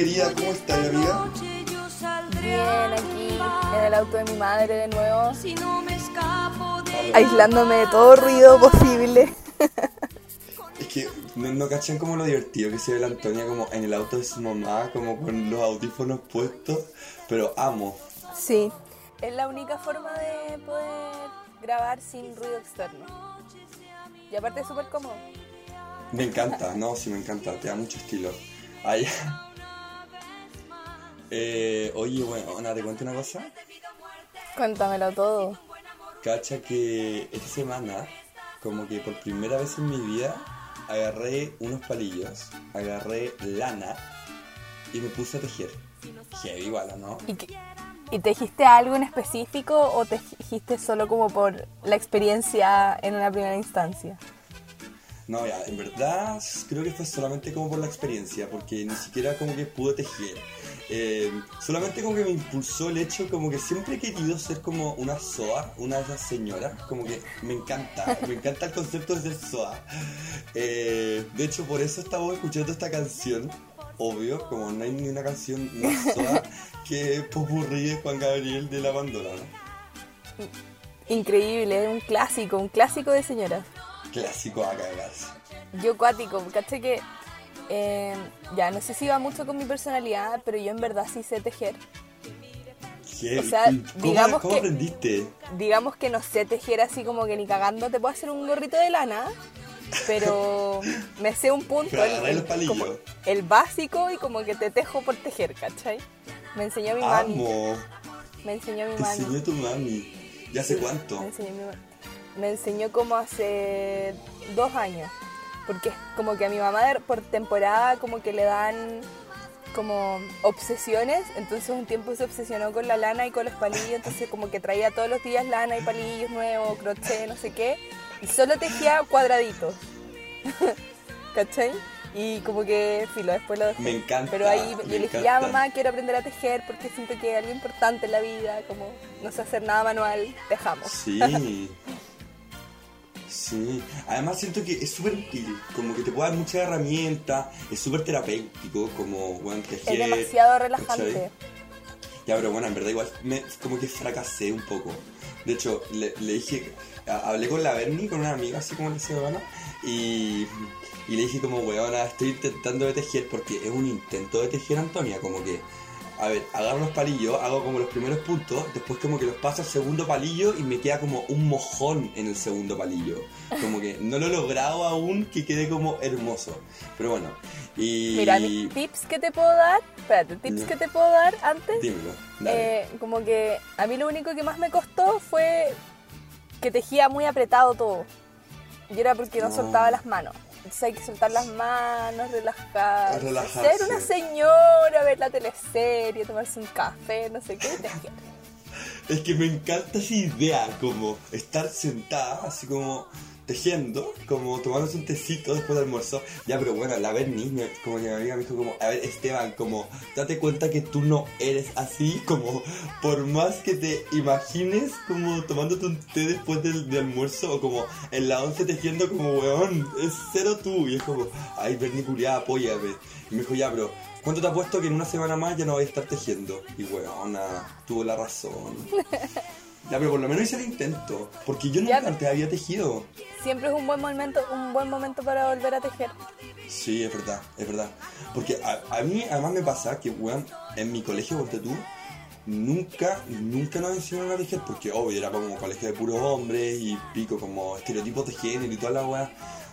querida, ¿cómo estás, amiga? Bien, aquí en el auto de mi madre de nuevo, Si no me escapo de aislándome de todo ruido posible. Es que no, no cachan como lo divertido que se ve la Antonia como en el auto de su mamá, como con los audífonos puestos, pero amo. Sí, es la única forma de poder grabar sin ruido externo. Y aparte es súper cómodo. Me encanta, no, sí me encanta, te da mucho estilo. Ay. Eh, oye, bueno, Ana, te cuento una cosa. Cuéntamelo todo. Cacha que esta semana, como que por primera vez en mi vida, agarré unos palillos, agarré lana y me puse a tejer. Heavy igual, ¿o ¿no? ¿Y, qué- ¿Y te dijiste algo en específico o te dijiste solo como por la experiencia en una primera instancia? No, ya, en verdad creo que fue solamente como por la experiencia, porque ni siquiera como que pude tejer. Eh, solamente como que me impulsó el hecho como que siempre he querido ser como una SOA, una de esas señoras, como que me encanta, me encanta el concepto de ser SOA. Eh, de hecho, por eso estaba escuchando esta canción, obvio, como no hay ni una canción más SOA que Popurrí de Juan Gabriel de la Bandora, ¿no? Increíble, es un clásico, un clásico de señoras. Clásico a cagarse. Yo cuático, caché que eh, ya no sé si va mucho con mi personalidad, pero yo en verdad sí sé tejer. Heavy. O sea, ¿Cómo, digamos cómo que- aprendiste? Digamos que no sé tejer así como que ni cagando te puedo hacer un gorrito de lana, pero me sé un punto, los palillos. como el básico y como que te tejo por tejer, ¿cachai? Me enseñó mi mami, Amo. me enseñó mi Te mami. enseñó tu mami. ¿Ya hace cuánto? Me enseñó, mi me enseñó como hace dos años. Porque es como que a mi mamá por temporada como que le dan como obsesiones. Entonces un tiempo se obsesionó con la lana y con los palillos. Entonces como que traía todos los días lana y palillos nuevos, crochet, no sé qué. Y solo tejía cuadraditos. ¿Cachai? Y como que, filo, después lo dejé. Me encanta, Pero ahí yo le dije, ya mamá, quiero aprender a tejer porque siento que es algo importante en la vida, como no sé hacer nada manual, dejamos. Sí. Sí. Además siento que es súper útil. Como que te puede dar muchas herramientas. Es súper terapéutico. Como, bueno, tejer. Es demasiado relajante. Ya, pero bueno, en verdad igual me, como que fracasé un poco. De hecho, le, le dije, a- hablé con la Bernie, con una amiga así como la semana, y, y le dije como, weona, estoy intentando de tejer porque es un intento de tejer, Antonia, como que, a ver, agarro los palillos, hago como los primeros puntos, después como que los paso al segundo palillo y me queda como un mojón en el segundo palillo. Como que no lo he logrado aún que quede como hermoso. Pero bueno, y... Mira, mi- tips que te puedo dar, espérate, tips Ya. que te puedo dar antes, Dímelo, dale. eh, como que a mí lo único que más me costó fue que tejía muy apretado todo. Y era porque no No. soltaba las manos. Entonces hay que soltar las manos, relajar, Relajarse. ser una señora, ver la teleserie, tomarse un café, no sé qué. Es que me encanta esa idea, como estar sentada, así como tejiendo, como tomándose un tecito después del almuerzo. Ya, pero bueno, la Bernie, me- como mi amiga me dijo como, a ver, Esteban, como, date cuenta que tú no eres así, como, por más que te imagines como tomándote un té después del, de almuerzo, o como en la once tejiendo como, weón, es cero tú. Y es como, ay, Bernie, culiada, apóyame. Y me dijo, ya, pero... ¿Cuánto te apuesto que en una semana más ya no voy a estar tejiendo? Y weona, tuvo la razón. Ya, pero por lo menos hice el intento. Porque yo Ya, nunca antes había tejido. Siempre es un buen momento, un buen momento para volver a tejer. Sí, es verdad, es verdad. Porque a, a mí además me pasa que, weón, en mi colegio, ponte tú, nunca, nunca nos enseñaron a tejer. Porque, obvio, era como colegio de puros hombres y pico como estereotipos de género y toda la weá.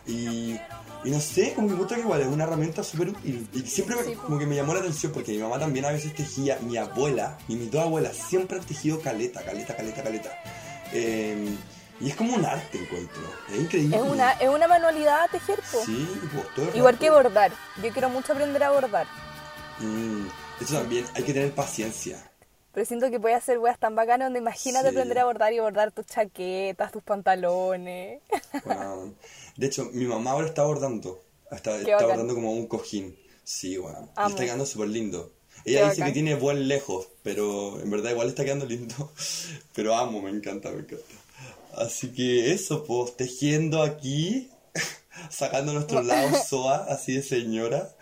Y, y no sé, como que encuentro que igual es una herramienta súper útil. Y siempre me- como que me llamó la atención porque mi mamá también a veces tejía, mi abuela y mis dos abuelas siempre han tejido caleta, caleta, caleta, caleta. Eh, y es como un arte, encuentro. Es increíble. Es una, es una manualidad tejer, po. Sí, pues Igual rato. que bordar. Yo quiero mucho aprender a bordar. Mm, eso también, hay que tener paciencia. Pero siento que puede hacer weas tan bacanas donde imagínate Sí. aprender a bordar y bordar tus chaquetas, tus pantalones. De hecho, mi mamá ahora está bordando. Está, está bordando como un cojín. Sí. Y Amo. está quedando súper lindo. Qué Ella dice bacán. que tiene buen lejos, pero en verdad igual está quedando lindo. Pero amo, me encanta, me encanta. Así que eso, pues, tejiendo aquí sacando nuestro lado SOA, así de señora.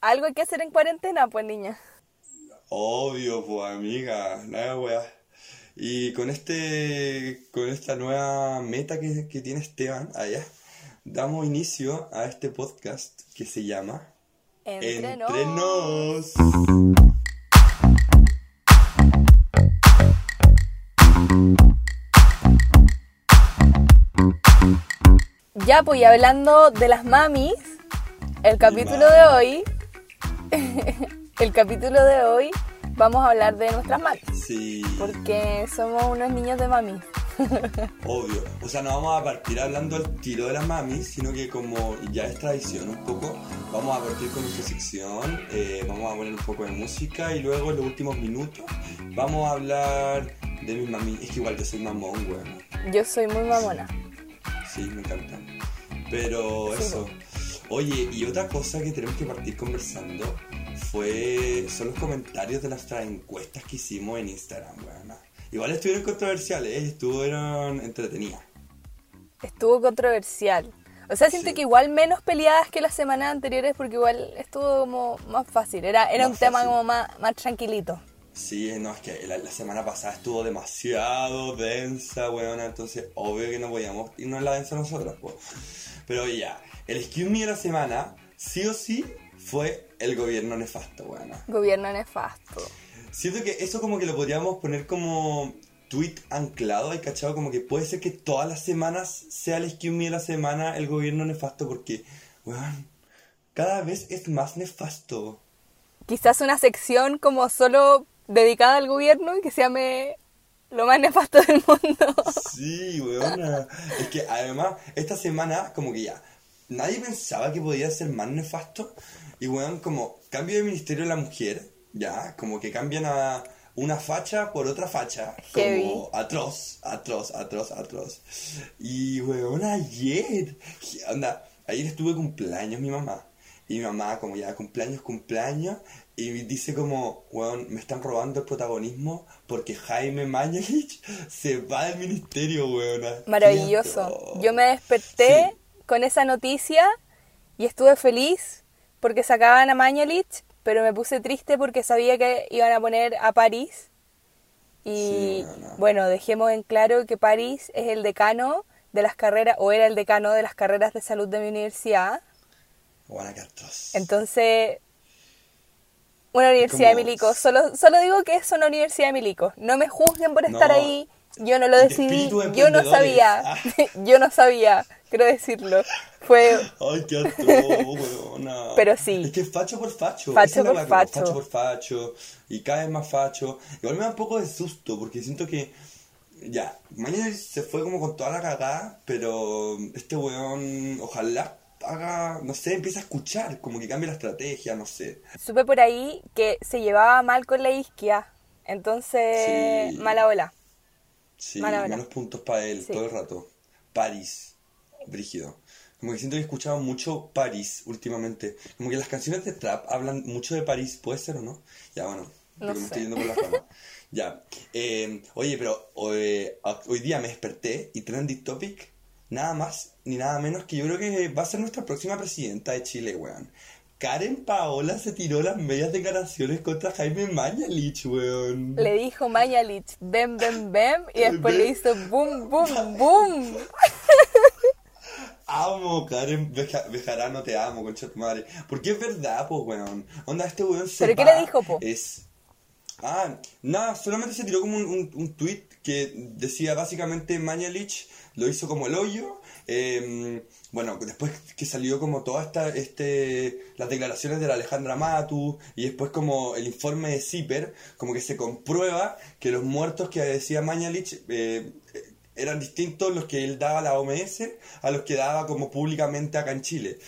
Algo hay que hacer en cuarentena, pues niña. Obvio, pues amiga, nada weá. Y con este, con esta nueva meta que, que tiene Esteban allá, damos inicio a este podcast que se llama Entre nos. Ya, pues y hablando de las mamis, el capítulo de hoy, el capítulo de hoy, vamos a hablar de nuestras mamis, Sí, porque somos unos niños de mamis. obvio. O sea, no vamos a partir hablando al tiro de las mamis, sino que como ya es tradición un poco, vamos a partir con nuestra sección, eh, vamos a poner un poco de música y luego en los últimos minutos vamos a hablar de mis mamis. Es que igual yo soy mamón, weón. Yo soy muy mamona. Sí, me encanta. Pero Sí, eso. Oye, y otra cosa que tenemos que partir conversando fue son los comentarios de nuestras encuestas que hicimos en Instagram, weón. Igual estuvieron controversiales, ¿eh? estuvieron entretenidas. Estuvo controversial. O sea, siento Sí. que igual menos peleadas que las semanas anteriores porque igual estuvo como más fácil. Era, era Más un tema como más, más tranquilito. Sí, no, es que la, la semana pasada estuvo demasiado densa, weón, entonces obvio que no podíamos irnos en la densa nosotros, pues. Pero ya, el excuse me de la semana, sí o sí, fue el gobierno nefasto, weón. Gobierno nefasto. Siento que eso como que lo podríamos poner como tweet anclado, hay cachado como que puede ser que todas las semanas sea el excuse me de la semana el gobierno nefasto porque, weón, cada vez es más nefasto. Quizás una sección como solo dedicada al gobierno y que se llame lo más nefasto del mundo. Sí, weona. Es que además, esta semana, como que ya, nadie pensaba que podía ser más nefasto. Y weón, como cambio de Ministerio de la Mujer, ya, como que cambian a una facha por otra facha. Heavy. Como atroz, atroz, atroz, atroz. Y weón, ayer, anda, ayer estuve cumpleaños mi mamá. Y mi mamá, como ya cumpleaños, cumpleaños, y dice como, weón, me están robando el protagonismo porque Jaime Mañalich se va del ministerio, weón. Maravilloso. Yo me desperté con esa noticia y estuve feliz porque sacaban a Mañalich, pero me puse triste porque sabía que iban a poner a París. Y Sí, bueno, dejemos en claro que París es el decano de las carreras, o era el decano de las carreras de salud de mi universidad. Entonces, una universidad como- de milicos. Solo, solo digo que es una universidad de milicos. No me juzguen por estar No. ahí. Yo no lo De decidí. de Yo no sabía. Ah. Yo no sabía. Quiero decirlo. Fue. Ay, qué atroz, weona. Pero sí. Es que facho por facho. Facho por facho. Facho por facho. Y cada vez más facho. Igual me da un poco de susto porque siento que. Ya, mañana se fue como con toda la cagada, pero este weón, ojalá haga, no sé, empieza a escuchar, como que cambie la estrategia, no sé. Supe por ahí que se llevaba mal con la isquia. Entonces, Sí. mala ola. Sí, Mala hora. menos puntos para él Sí. todo el rato. París, brígido. Como que siento que he escuchado mucho París últimamente. Como que las canciones de trap hablan mucho de París, ¿puede ser o no? Ya, bueno, No me estoy yendo por la rama. ya. Eh, oye, pero hoy, hoy día me desperté y Trendy Topic, nada más ni nada menos que yo creo que va a ser nuestra próxima presidenta de Chile, weón. Karen Paola se tiró las medias declaraciones contra Jaime Mañalich, weón. Le dijo Mañalich, bem, bem, bem. Y después le hizo boom, boom, boom. Amo, Karen Beja- Bejarano, te amo, concha tu madre. Porque es verdad, pues, weón. Onda, este weón se ¿Pero qué le dijo, po? Es... Ah, nada, solamente se tiró como un, un, tweet que decía básicamente Mañalich lo hizo como el hoyo. eh, bueno, después que salió como todas esta, este, las declaraciones de la Alejandra Matu y después como el informe de CIPER, como que se comprueba que los muertos que decía Mañalich eh, eran distintos los que él daba a la OMS a los que daba como públicamente acá en Chile.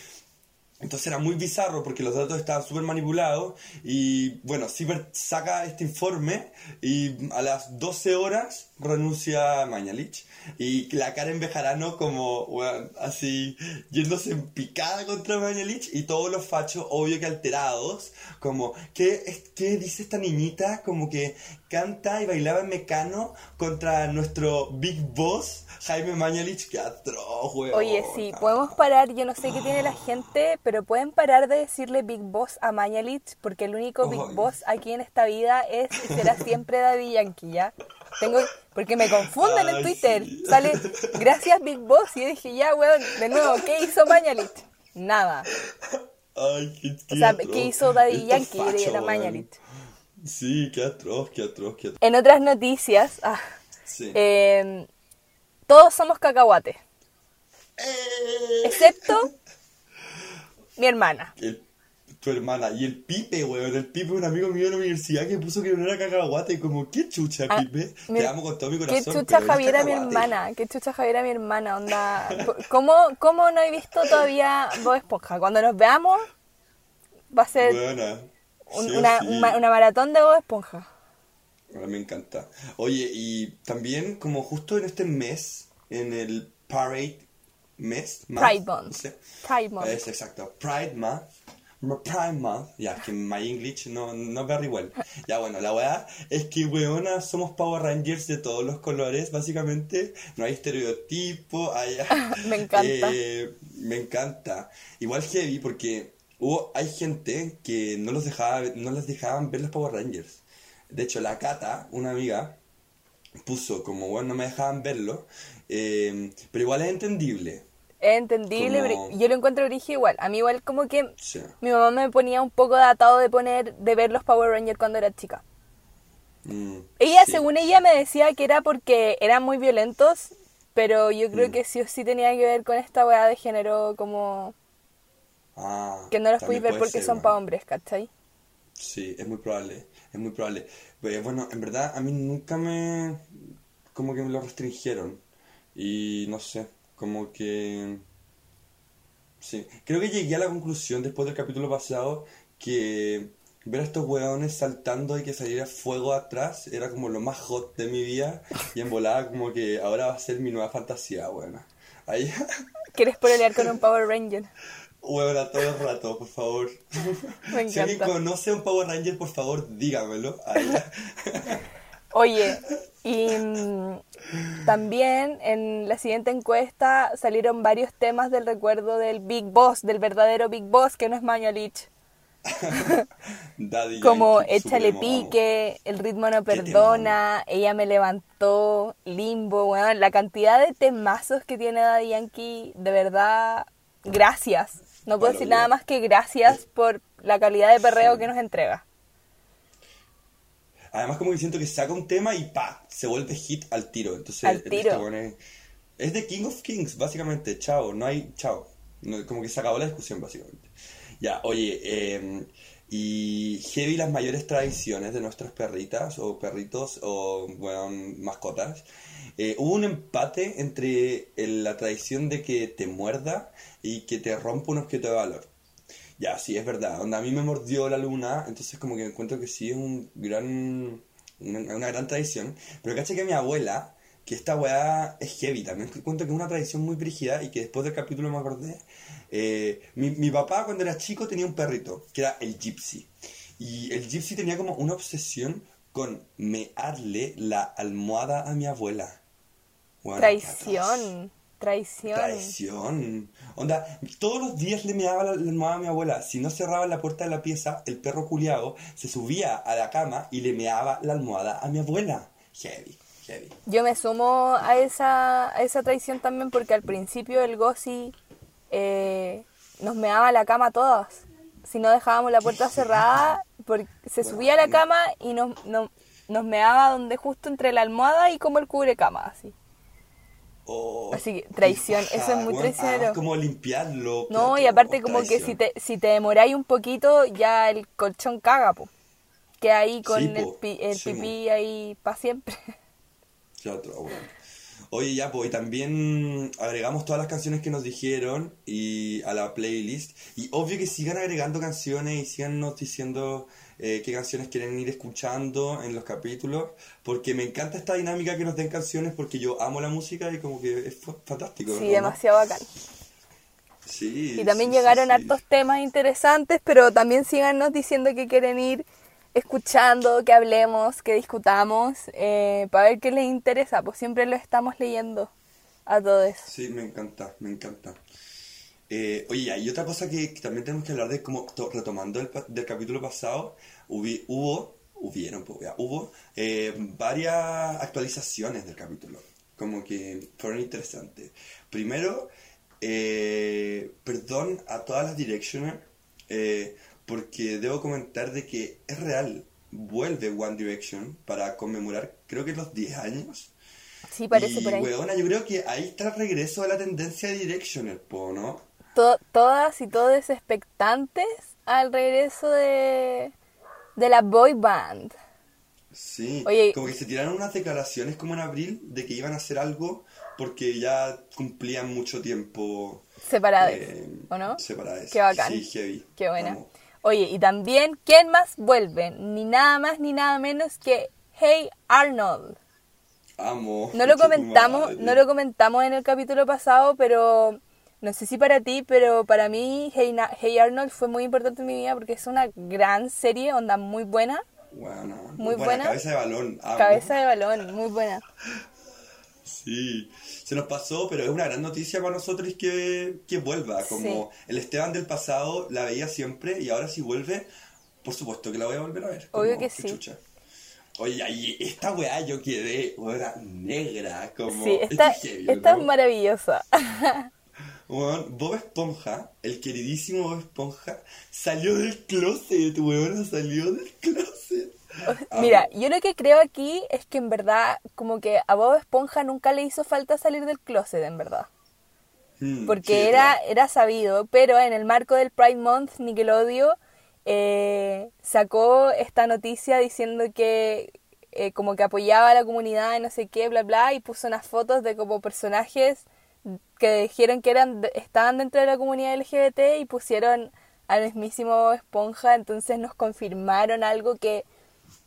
Entonces era muy bizarro porque los datos estaban súper manipulados y bueno, Ciber saca este informe y a las 12 horas renuncia Mañalich. Y la Karen Bejarano como, weón, así, yéndose en picada contra Mañalich. Y todos los fachos, obvio que alterados, como, ¿qué, qué dice esta niñita? Como que canta y bailaba en mecano contra nuestro Big Boss, Jaime Mañalich. ¡Qué atroz, weón! Oye, sí, podemos parar, yo no sé qué tiene la gente, pero pueden parar de decirle Big Boss a Mañalich, porque el único Big. Boss aquí en esta vida es y será siempre Daddy Yankee, ¿ya? Tengo, porque me confunden en Twitter, sí. sale, gracias Big Boss, y yo dije, ya, weón, de nuevo, ¿qué hizo Mañalich? Nada. Ay, qué, qué O sea, atroz. ¿qué hizo Daddy Yankee? fachos, Era weón. Mañalich. Sí, qué atroz, qué atroz, qué atroz. En otras noticias, ah, Sí. eh, todos somos cacahuates, Eh. excepto mi hermana. El- tu hermana. Y el Pipe, weón. El Pipe, un amigo mío de la universidad que puso que no era cacahuate. Como, qué chucha, Ah, Pipe. mi- Te amo con todo mi Qué corazón. chucha pero eres Javiera mi hermana, qué chucha Javiera mi hermana, onda. ¿Cómo, ¿Cómo no he visto todavía Bob Esponja? Cuando nos veamos va a ser Buena. un- Sí o una, sí. una- una maratón de Bob Esponja. Ah, Me encanta. Oye, y también, como justo en este mes, en el Parade mes, Pride Month. no sé. Pride Month. Es exacto, Pride Month. Pride Month, ya, que my English no, no very well. Ya, bueno, la weá es que, weona, somos Power Rangers de todos los colores, básicamente. No hay estereotipo, hay... Me encanta. Eh, me encanta. Igual heavy porque hubo, hay gente que no los dejaba, no les dejaban ver los Power Rangers. De hecho, la Cata, una amiga, puso como, bueno, no me dejaban verlo, eh, pero igual es entendible. Es entendible, Como- pero yo lo encuentro origen igual. A mí igual como que Sí. mi mamá me ponía un poco de atado de poner, de ver los Power Rangers cuando era chica. Mm, Ella, sí. según ella, me decía que era porque eran muy violentos, pero yo creo Mm. que sí o sí tenía que ver con esta weá de género como Ah, que no los podéis ver porque ser, son para hombres, ¿cachai? Sí, es muy probable, es muy probable. Pero bueno, en verdad a mí nunca me... como que me lo restringieron. Y no sé, como que... Sí, creo que llegué a la conclusión después del capítulo pasado que ver a estos hueones saltando y que saliera fuego atrás era como lo más hot de mi vida y en volada como que ahora va a ser mi nueva fantasía, buena. Ahí, ¿Quieres pololear con un Power Ranger? huevona, todo el rato, por favor. Me Si alguien conoce a un Power Ranger, por favor, dígamelo. Ahí. Oye, y mm, también en la siguiente encuesta salieron varios temas del recuerdo del Big Boss, del verdadero Big Boss, que no es Mañalich. Como Échale pique, El ritmo no perdona, Ella me levantó, Limbo, weón, la cantidad de temazos que tiene Daddy Yankee, de verdad, gracias. No puedo decir nada más que gracias por la calidad de perreo que nos entrega. Además, como que siento que saca un tema y pa, se vuelve hit al tiro. Entonces, Al este tiro. weón es, de King of Kings, básicamente. Chao, no hay chao. No, como que se acabó la discusión, básicamente. Ya, oye, eh, y heavy las mayores tradiciones de nuestras perritas o perritos o, bueno, mascotas. Eh, hubo un empate entre el- la tradición de que te muerda y que te rompa un objeto de valor. Ya, sí, es verdad. Onda, a mí me mordió la luna, entonces como que encuentro que sí es un gran, una, gran tradición. Pero caché que mi abuela, que esta weá es heavy también, encuentro que es una tradición muy brígida y que después del capítulo me acordé. Eh, mi, mi papá cuando era chico tenía un perrito, que era el Gypsy. Y el Gypsy tenía como una obsesión con mearle la almohada a mi abuela. Bueno. Traición, traición. Traición. Onda, todos los días le meaba la, la almohada a mi abuela. Si no cerraba la puerta de la pieza, el perro culiao se subía a la cama y le meaba la almohada a mi abuela. Heavy, heavy. Yo me sumo a esa, a esa traición también porque al principio el Gossi eh, nos meaba la cama todas. Si no dejábamos la puerta cerrada, porque se subía a la cama y nos, no- nos meaba donde justo entre la almohada y como el cubrecama, así. Oh, Así que, traición, eso es muy weón. traicionero. Además, como limpiarlo. No, y aparte como que si te, si te demoráis un poquito, ya el colchón caga, po. Queda ahí con Sí, el, po. pi- el Sí, pipí ahí para siempre. Atroz, weón. Oye, ya, pues, y también agregamos todas las canciones que nos dijeron y a la playlist. Y obvio que sigan agregando canciones y sigan nos diciendo eh, qué canciones quieren ir escuchando en los capítulos. Porque me encanta esta dinámica que nos den canciones porque yo amo la música y como que es fa- fantástico. Sí, ¿no? demasiado bacán. Sí. Y también sí, llegaron sí. hartos temas interesantes, pero también síganos diciendo que quieren ir escuchando, que hablemos, que discutamos, eh, para ver qué les interesa. Pues siempre lo estamos leyendo a todos. Sí, me encanta, me encanta. Eh, oye, hay otra cosa que, que también tenemos que hablar de como to- retomando el, del capítulo pasado, hubi- hubo, hubieron, pues, ya, hubo eh, varias actualizaciones del capítulo, como que fueron interesantes. Primero, eh, perdón a todas las Directioner, eh, porque debo comentar de que es real, vuelve One Direction para conmemorar, creo que los 10 años. Sí, parece y, por ahí. weona, yo creo que ahí está el regreso de la tendencia de Directioner, po, ¿no? To- todas y todos expectantes al regreso de, de la boy band. Sí. Oye. Como que se tiraron unas declaraciones como en abril de que iban a hacer algo porque ya cumplían mucho tiempo. Separados, eh, ¿o no? Separados. Qué bacán. Sí, heavy. Qué buena. Vamos. Oye, y también, ¿quién más vuelve? Ni nada más ni nada menos que Hey Arnold. Amo. No lo comentamos, no lo comentamos en el capítulo pasado, pero no sé si para ti, pero para mí Hey, Na- hey Arnold fue muy importante en mi vida porque es una gran serie, onda muy buena, Buena, Muy buena. Cabeza de balón. amo. cabeza de balón, muy buena. Sí, se nos pasó, pero es una gran noticia para nosotros que, que vuelva. Como el Esteban del pasado la veía siempre y ahora si vuelve, por supuesto que la voy a volver a ver. Obvio que sí. chucha. Oye, ahí esta weá yo quedé, weá, negra, como... Sí, esta, es heavy, esta es ¿no? maravillosa. Weón, Bob Esponja, el queridísimo Bob Esponja, salió del closet, weón, salió del closet. Mira, yo lo que creo aquí es que en verdad, como que a Bob Esponja nunca le hizo falta salir del closet, en verdad. Mm, Porque sí, era, era sabido, pero en el marco del Pride Month, Nickelodeon eh, sacó esta noticia diciendo que eh, como que apoyaba a la comunidad y no sé qué, bla, bla, y puso unas fotos de como personajes que dijeron que eran estaban dentro de la comunidad LGBT y pusieron al mismísimo Bob Esponja, entonces nos confirmaron algo que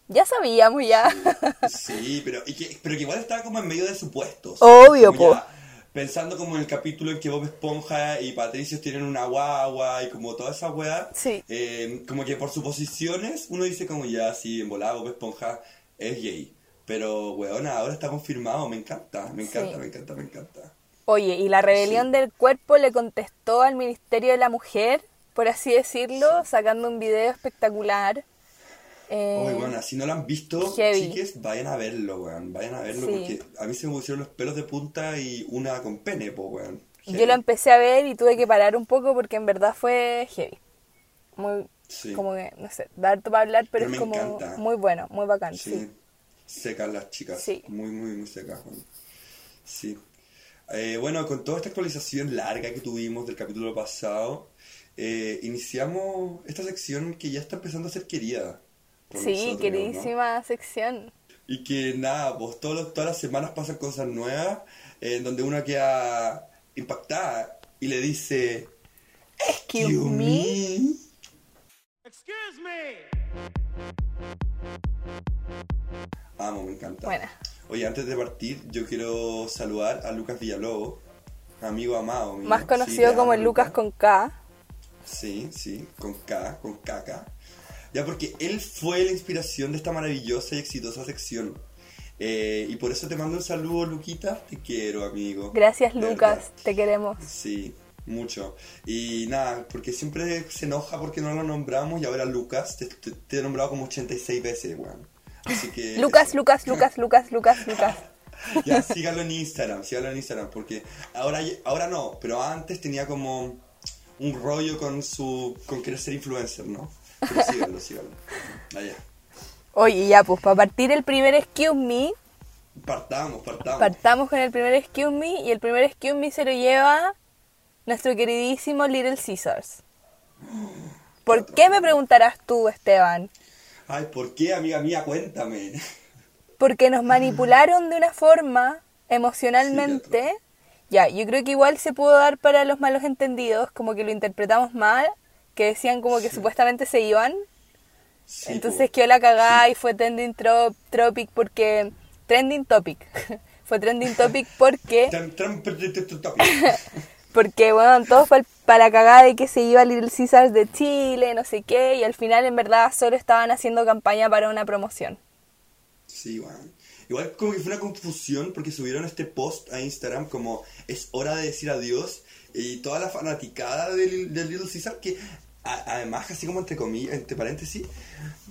ya sabíamos ya. Sí, pero, y que, pero que igual estaba como en medio de supuestos. Obvio, po. ya Pensando como en el capítulo en que Bob Esponja y Patricios tienen una guagua y como toda esa weá. Sí. eh, como que por suposiciones uno dice como ya, sí, en volada Bob Esponja es gay. Pero, weona, ahora está confirmado, me encanta, me encanta, Sí. me encanta, me encanta. Oye, y la rebelión del cuerpo le contestó al Ministerio de la Mujer, por así decirlo, sacando un video espectacular. Eh, Uy, bueno, si no lo han visto, heavy. chiques, vayan a verlo, weón. Vayan a verlo Sí. porque a mí se me pusieron los pelos de punta y una con pene, po, weón. yo Heavy. lo empecé a ver y tuve que parar un poco porque en verdad fue heavy. Muy, Sí. como que, no sé, dar para hablar, pero, Pero es como encanta. muy bueno, muy bacán, Sí. sí. Secas las chicas. Sí. Muy, muy, muy secas, weón. Sí. Eh, bueno, con toda esta actualización larga que tuvimos del capítulo pasado, eh, iniciamos esta sección que ya está empezando a ser querida. por Sí, nosotros, ¿no? queridísima sección. Y que nada, pues todos todas las semanas pasan cosas nuevas, eh, en donde uno queda impactada y le dice, Excuse me. Excuse me. Amo, me encanta. Bueno, Oye, antes de partir, yo quiero saludar a Lucas Villalobos, amigo amado mío. más Sí, conocido te como el Lucas con K. Sí, sí, con K, con caca. Ya porque él fue la inspiración de esta maravillosa y exitosa sección. Eh, y por eso te mando un saludo, Luquita. Te quiero, amigo. Gracias Lucas, verdad. te queremos. Sí, mucho. Y nada, porque siempre se enoja porque no lo nombramos y ahora Lucas, te, te- te he nombrado como 86 veces, weón. Así que... Lucas, eso. Lucas, Lucas, Lucas, Lucas, Lucas. Ya, síganlo en Instagram, síganlo en Instagram, porque ahora, ahora no, pero antes tenía como un rollo con su con querer ser influencer, ¿no? Pero síganlo, síganlo. Allá. Oye, ya pues, para partir el primer Excuse Me, Partamos, partamos. partamos con el primer Excuse Me y el primer Excuse Me se lo lleva nuestro queridísimo Little Caesars. ¿Por qué me preguntarás tú, Esteban? Ay, ¿por qué, amiga mía? Cuéntame. Porque nos manipularon de una forma emocionalmente, ya, yo creo que igual se pudo dar para los malos entendidos, como que lo interpretamos mal, que decían como que supuestamente se iban, Sí, entonces quedó la cagada y fue trending tro- topic porque trending topic. fue trending topic porque porque bueno, todos fue para la cagada de que se iba Little Caesars de Chile, no sé qué, y al final en verdad solo estaban haciendo campaña para una promoción. Sí, weón. Igual como que fue una confusión porque subieron este post a Instagram como es hora de decir adiós y toda la fanaticada del, del Little Caesar que a- además así como entre comillas, entre paréntesis,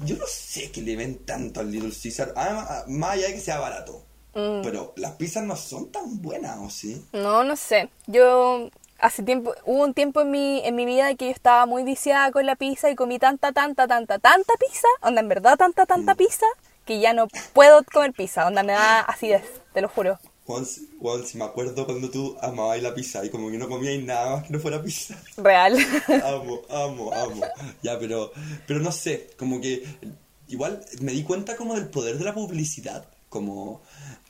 yo no sé que le ven tanto al Little Caesar, además, más allá de que sea barato. Mm. Pero las pizzas no son tan buenas, ¿o sí? No, no sé. Yo hace tiempo, hubo un tiempo en mi, en mi vida que yo estaba muy viciada con la pizza y comí tanta, tanta, tanta, tanta pizza, onda en verdad tanta, tanta pizza, que ya no puedo comer pizza, onda me da acidez, te lo juro. Juan, Juan, si me acuerdo cuando tú amabas la pizza y como que no comías nada más que no fuera pizza. Real. amo, amo, amo. Ya, pero, pero no sé, como que igual me di cuenta como del poder de la publicidad. Como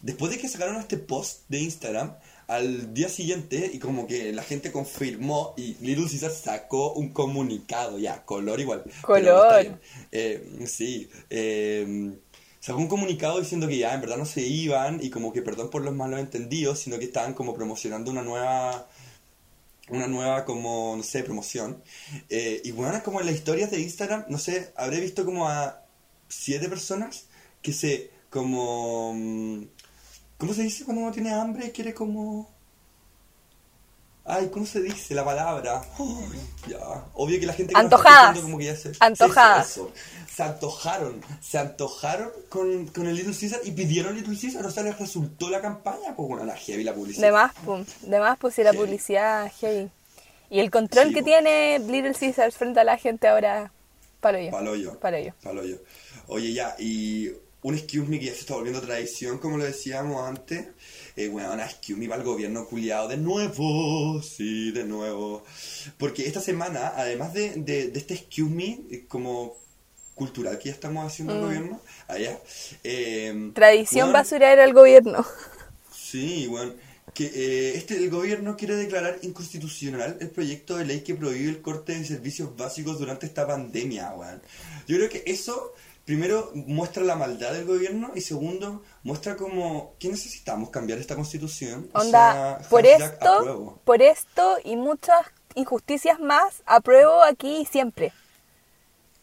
después de que sacaron este post de Instagram, al día siguiente, y como que la gente confirmó, y Little Caesar sacó un comunicado, ya, color igual. Color. Eh, sí, eh, sacó un comunicado diciendo que ya en verdad no se iban y como que perdón por los malos entendidos, sino que estaban como promocionando una nueva una nueva como, no sé, promoción. Eh, y bueno, como en las historias de Instagram, no sé, habré visto como a siete personas que se como... ¿Cómo se dice cuando uno tiene hambre y quiere como... Ay, ¿cómo se dice la palabra? Ya. Obvio que la gente que Antojadas. como que ya se... Antojadas. Sí, eso. Se antojaron, se antojaron con, con el Little Caesar y pidieron Little Caesar, o sea, les resultó la campaña, pues bueno, la heavy la publicidad. De más, pum. De más, pues si la Heavy. publicidad heavy. Y el control Sí, que po. tiene Little Caesars frente a la gente ahora, palo yo. Palo yo. Palo yo. Palo yo. Oye, ya, y un excuse me que ya se está volviendo tradición, como lo decíamos antes. Eh, bueno, una excuse me para el gobierno culiado de nuevo. Sí, de nuevo. Porque esta semana, además de, de, de este excuse me, eh, como cultural que ya estamos haciendo el gobierno, allá. eh, Tradición weón, basurera al gobierno. Sí, bueno, que eh, este el gobierno quiere declarar inconstitucional el proyecto de ley que prohíbe el corte de servicios básicos durante esta pandemia, weón. Yo creo que eso primero muestra la maldad del gobierno y segundo muestra como que necesitamos cambiar esta constitución. O Onda, sea, por esto, apruebo. por esto y muchas injusticias más, apruebo aquí y siempre.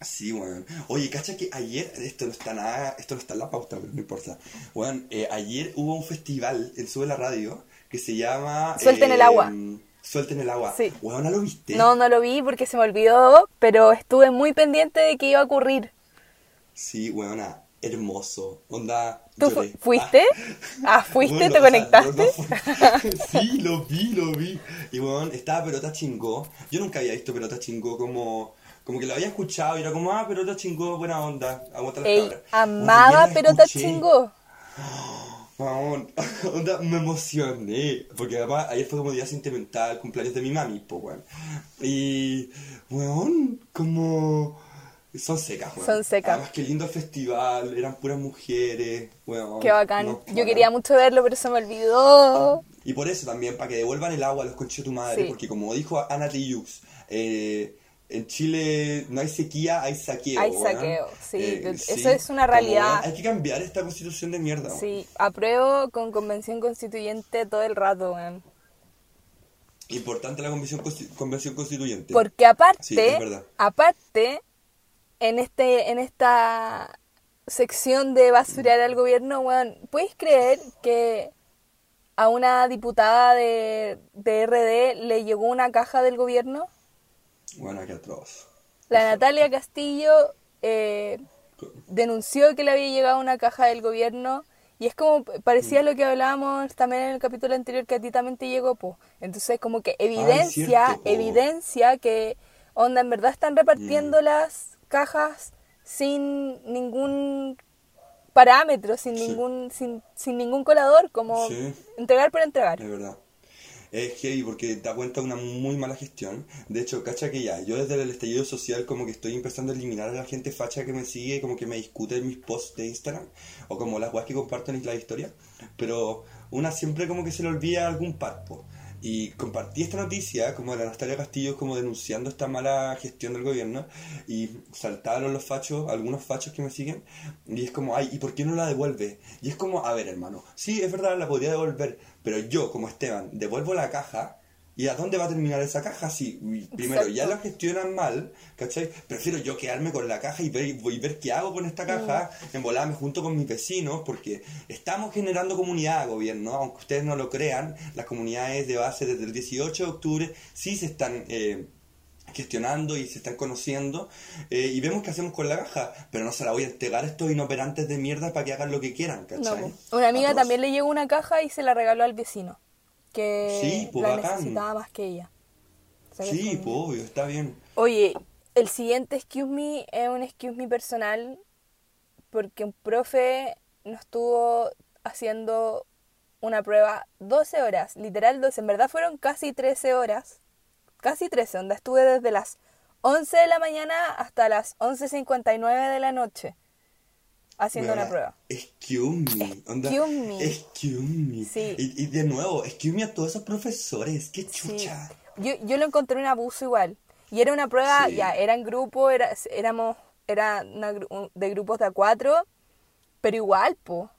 Sí, weón. Oye, cacha que ayer, esto no está nada, esto no está en la pauta, pero no importa. Weón, eh, ayer hubo un festival en Sube la Radio que se llama... Suelten el eh, agua. Suelten el agua. Sí. Weón, ¿no lo viste? No, no lo vi porque se me olvidó, pero estuve muy pendiente de que iba a ocurrir. Sí, weona, hermoso. Onda, ¿Tú lloré. fuiste? Ah, ¿fuiste? Bueno, ¿Te o sea, conectaste? no- no fui. sí, lo vi, lo vi. Y weón, estaba Pelota Chingó. Yo nunca había visto Pelota Chingó como... Como que lo había escuchado y era como, ah, Pelota Chingó, buena onda, aguanta las Ey, cabras. amaba Pelota escuché. Chingó. Weón, onda, me emocioné. Porque además ayer fue como día sentimental, cumpleaños de mi mami, po, weón. Y, weón, como... Son secas, weón. Son secas. Además, qué lindo festival, eran puras mujeres, weón. Qué bacán. No, Yo quería mucho verlo, pero se me olvidó. Y por eso también, para que devuelvan el agua a los conchos de tu madre, Sí. porque como dijo Ana Tijoux, eh, en Chile no hay sequía, hay saqueo. Hay saqueo, sí, Eh, eso es una realidad. hay que cambiar esta constitución de mierda. weón. Sí, apruebo con convención constituyente todo el rato, weón. Importante la convención, convención constituyente. Porque aparte, Sí, es verdad. aparte, en este, en esta sección de basurear al gobierno, weón, ¿puedes creer que a una diputada de, de RD le llegó una caja del gobierno? Bueno, qué atroz. La Natalia Castillo eh, denunció que le había llegado una caja del gobierno y es como parecía lo que hablábamos también en el capítulo anterior que a ti también te llegó, po. Entonces como que evidencia, cierto, po. evidencia que onda en verdad están repartiendo las cajas sin ningún parámetro, sin Sí. ningún sin, sin ningún colador, como Sí. entregar por entregar. Es verdad. Es heavy porque da cuenta de una muy mala gestión. De hecho, cacha que ya, yo desde el estallido social como que estoy empezando a eliminar a la gente facha que me sigue, como que me discute en mis posts de Instagram, o como las guas que comparto en la historia. Pero, una siempre como que se le olvida algún parpo. Y compartí esta noticia, como de la Natalia Castillo, como denunciando esta mala gestión del gobierno, y saltaron los fachos, algunos fachos que me siguen, y es como, ay, ¿y por qué no la devuelve? Y es como, a ver, hermano, sí, es verdad, la podría devolver, pero yo, como Esteban, devuelvo la caja, ¿y a dónde va a terminar esa caja? Si primero ya la gestionan mal, ¿cachai? Prefiero yo quedarme con la caja y ver, y ver qué hago con esta caja, en volarme junto con mis vecinos, porque estamos generando comunidad, gobierno, aunque ustedes no lo crean, las comunidades de base desde el 18 de octubre sí se están... eh, gestionando y se están conociendo eh, y vemos qué hacemos con la caja pero no se la voy a entregar a estos inoperantes de mierda para que hagan lo que quieran ¿cachai? Una amiga también le llegó una caja y se la regaló al vecino, que Sí, po, la bacán. necesitaba más que ella. O sea, que sí es pues obvio está bien Oye, el siguiente excuse me es un excuse me personal porque un profe nos estuvo haciendo una prueba 12 horas, literal 12, en verdad fueron casi 13 horas, casi 13, onda estuve desde las 11 de la mañana hasta las 11.59 de la noche haciendo una prueba. Excuse me. onda, Excuse me. Excuse me. Sí. Y, y de nuevo, excuse me a todos esos profesores. Qué Sí. chucha. Yo, yo lo encontré un abuso igual. Y era una prueba, Sí. ya, era en grupo, era, éramos, era una un- de grupos de a cuatro, pero igual, po.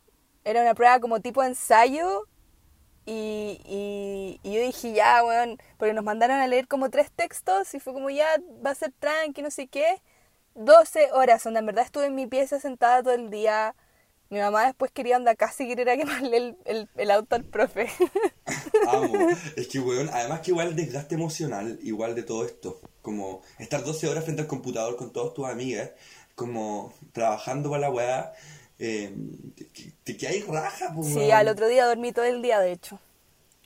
Era una prueba como tipo ensayo. Y, y, y yo dije, ya, weón, porque nos mandaron a leer como tres textos y fue como, ya, va a ser tranqui, no sé qué. 12 horas, donde en verdad estuve en mi pieza sentada todo el día. Mi mamá después quería andar casi quería quemarle el, el, el auto al profe. Amo. es que, weón, además que igual el desgaste emocional, igual de todo esto. Como estar 12 horas frente al computador con todas tus amigas, como trabajando para la weá. Eh, te, te quedas raja, pues, Sí, al otro día dormí todo el día, de hecho.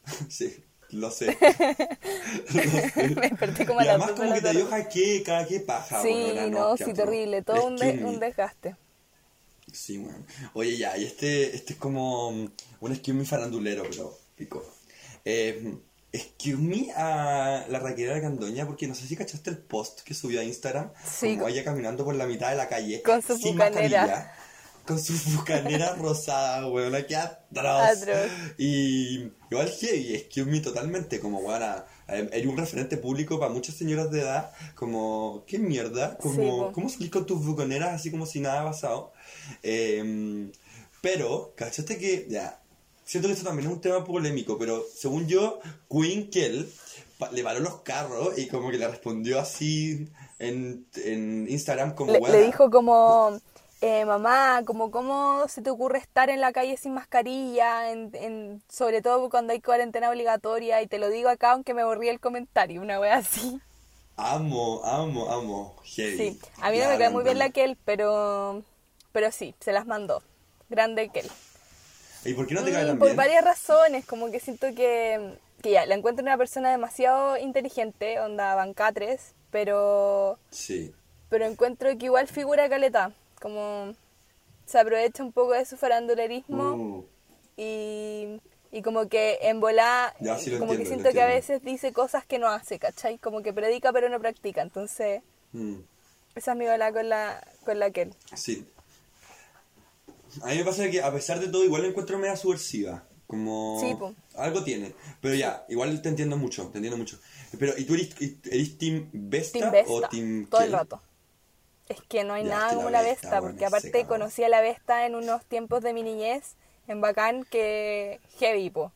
Sí, lo sé. Me desperté como a y las además de como que te dio jaqueca, qué paja, Sí, no, sí, terrible. Todo un, de- desgaste. Sí, weón. Oye, ya, y este, este es como mm, un excuse me farandulero, pero pico. Eh, excuse me a la Raquel Candoña, porque no sé si cachaste el post que subió a Instagram. Sí. Como ella caminando por la mitad de la calle. Con su sin mascarilla, Con su bucanera rosada, weón. Qué atroz. Atroz. Y igual heavy, excuse me totalmente. Como, weón, hay un referente público para muchas señoras de edad. Como, ¿qué mierda? Como, Sí. ¿cómo salís con tus bucaneras así como si nada ha pasado? Eh, pero, ¿cachaste que, ya, siento que esto también es un tema polémico, pero según yo, Queen Kell le paró los carros y como que le respondió así en, en Instagram como, Le, "Weona, le dijo como, eh, mamá, como cómo se te ocurre estar en la calle sin mascarilla, en, en- sobre todo cuando hay cuarentena obligatoria, y te lo digo acá aunque me borrí el comentario, una wea así. Amo, amo, amo, heavy. Sí, a mí no me cae muy bien la Kel, pero, pero sí, se las mandó. Grande Kel. ¿Y por qué no te cae Mm, tan por bien? varias razones, como que siento que, que ya, la encuentro una persona demasiado inteligente, onda bancatres, pero, Sí. pero encuentro que igual figura caleta, como se aprovecha un poco de su farandulerismo Uh, y, y como que en volá, Ya, sí lo como que entiendo, siento que a veces dice cosas que no hace, ¿cachai? Como que predica pero no practica, entonces mm, esa es mi volá con la, con la Kel. sí. A mí me pasa que a pesar de todo igual la encuentro media subversiva. Como... Sí. Algo tiene. Pero ya, igual te entiendo mucho, te entiendo mucho. Pero, ¿y tú eres, eres Team Vesta, Team o Vesta, Team todo el rato. Es que no hay Ya, nada como la Vesta, Vesta, porque aparte conocí a la Vesta en unos tiempos de mi niñez en Bacán que heavy, po.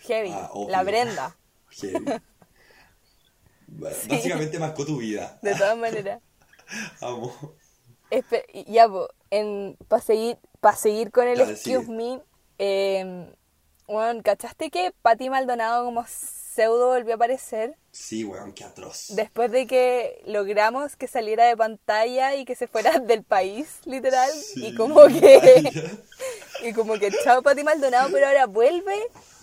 Heavy. Ah, la Brenda, Heavy. Bueno, Básicamente marcó tu vida. de todas maneras. Y ya, po, en, para seguir, pa seguir con el Dale, Excuse. Me, eh, bueno, ¿cachaste que Pati Maldonado como pseudo volvió a aparecer? Sí, weón, qué atroz. Después de que logramos que saliera de pantalla y que se fuera del país, literal, Sí. y como que y como que chao Pati Maldonado, pero ahora vuelve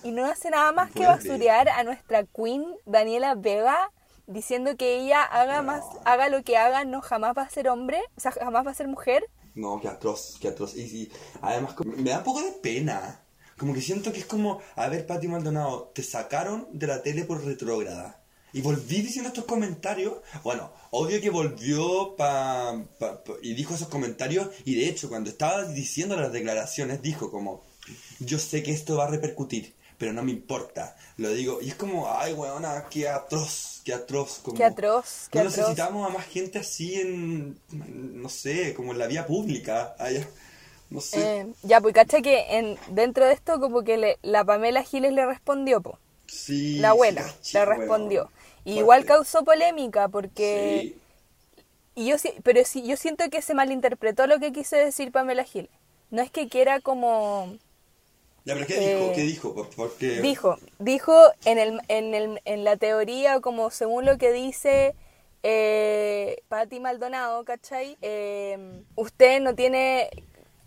y no hace nada más que Vuelve. basurear a nuestra queen Daniela Vega diciendo que ella haga más haga lo que haga, no jamás va a ser hombre, o sea, jamás va a ser mujer. No, qué atroz, qué atroz. Y, y además me da un poco de pena. Como que siento que es como, a ver, Pati Maldonado, te sacaron de la tele por retrógrada. Y volví diciendo estos comentarios. Bueno, obvio que volvió pa, pa- pa- y dijo esos comentarios. Y de hecho, cuando estaba diciendo las declaraciones, dijo como, yo sé que esto va a repercutir, pero no me importa. Lo digo, y es como, ay, weona, qué atroz, qué atroz. Como, Qué atroz, qué no atroz. necesitamos a más gente así en, no sé, como en la vía pública. allá. No sé. Eh, ya, pues cacha que en, dentro de esto como que le- la Pamela Giles le respondió, po. sí, La abuela sí, le respondió. Y igual causó polémica porque... Sí. Y yo, sí- pero sí, yo siento que se malinterpretó lo que quiso decir Pamela Giles. No es que quiera como... Ya, pero ¿qué Eh, dijo? ¿Qué dijo? Por- Porque... Dijo, dijo en, el, en, el, en la teoría, como según lo que dice eh, Patti Maldonado, ¿cachai? Eh, usted no tiene...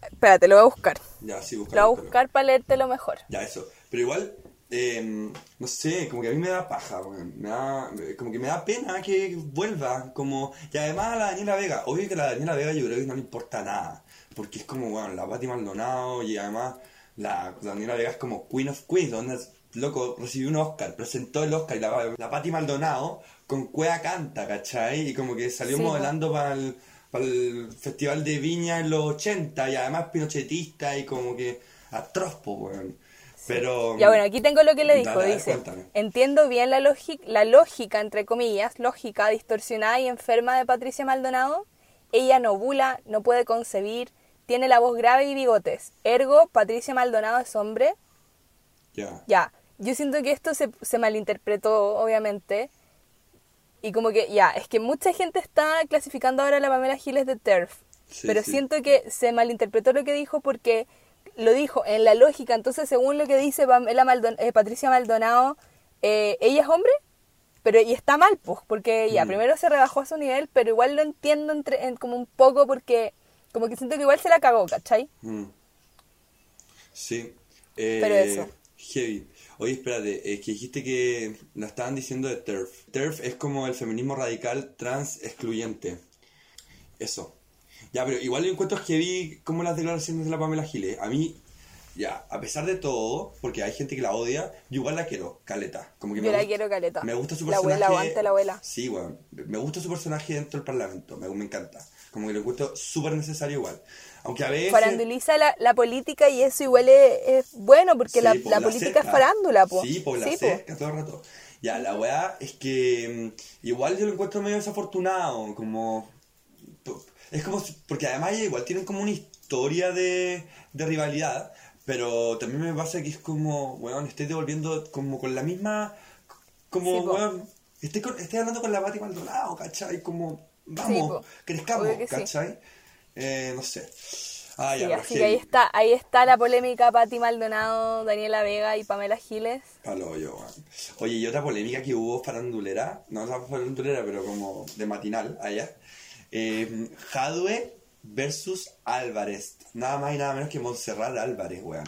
Espérate, lo voy a buscar. Ya, sí, Lo voy a buscar para leértelo mejor. Ya, eso. Pero igual, eh, no sé, como que a mí me da paja. Me da, como que me da pena que vuelva. Como, y además a la Daniela Vega, obvio que a la Daniela Vega yo creo que no le importa nada. Porque es como, bueno, la Patti Maldonado y además la, la Daniela Vega es como Queen of Queens, donde es, loco, recibió un Oscar, presentó el Oscar y la, la Patti Maldonado con Cuea canta, ¿cachai? Y como que salió Sí, modelando para el, el Festival de Viña en los 80 y además pinochetista y como que atroz, weón. Pero... Ya bueno, aquí tengo lo que le dijo. Dice, cuéntame. entiendo bien la, lógica, la lógica, entre comillas, lógica distorsionada y enferma de Patricia Maldonado. Ella no bula, no puede concebir, tiene la voz grave y bigotes. Ergo, Patricia Maldonado es hombre. Ya. Ya, yo siento que esto se, se malinterpretó, obviamente. Y como que, ya, es que mucha gente está clasificando ahora a la Pamela Giles de TERF. Sí, pero sí. siento que se malinterpretó lo que dijo porque lo dijo en la lógica. Entonces, según lo que dice Pamela Maldon- eh, Patricia Maldonado, eh, ella es hombre, pero y está mal, pues, porque ya, Mm. primero se rebajó a su nivel, pero igual lo entiendo entre, en- como un poco porque como que siento que igual se la cagó, ¿cachai? Mm. Sí. Eh, Pero eso. Heavy. Oye, espérate, es que dijiste que la estaban diciendo de TERF. TERF es como el feminismo radical trans excluyente. Eso. Ya, pero igual yo encuentro heavy como las declaraciones de la Pamela Giles. A mí, ya, a pesar de todo, porque hay gente que la odia, yo igual la quiero, caleta. Como que Yo me la gusta- quiero caleta. Me gusta su La personaje. abuela, aguante la abuela. Sí, weón. Me gusta su personaje dentro del parlamento. Me, me encanta. Como que lo encuentro súper necesario igual. Aunque a veces... Faranduliza la, la política y eso igual es, es bueno porque Sí, la, po, la política cerca. es farándula, po. Sí, pues la Sí, po. cerca todo el rato. Ya, la weá es que mm, igual yo lo encuentro medio desafortunado, como... Es como... Porque además igual tienen como una historia de, de rivalidad, pero también me pasa que es como, weón, estoy devolviendo como con la misma... Como, Sí, po. weón, estoy, con- estoy hablando con la Pati Maldonado, ¿cachai? Como, vamos, po. crezcamos. ¿cachai? Eh, no sé. Ah, ya, así que ahí está, ahí está la polémica Patti Maldonado, Daniela Vega y Pamela Giles. Palo yo. Oye, y otra polémica que hubo farandulera, no la farandulera, pero como de matinal allá. Eh, Jadwe versus Álvarez. Nada más y nada menos que Montserrat Álvarez, weón.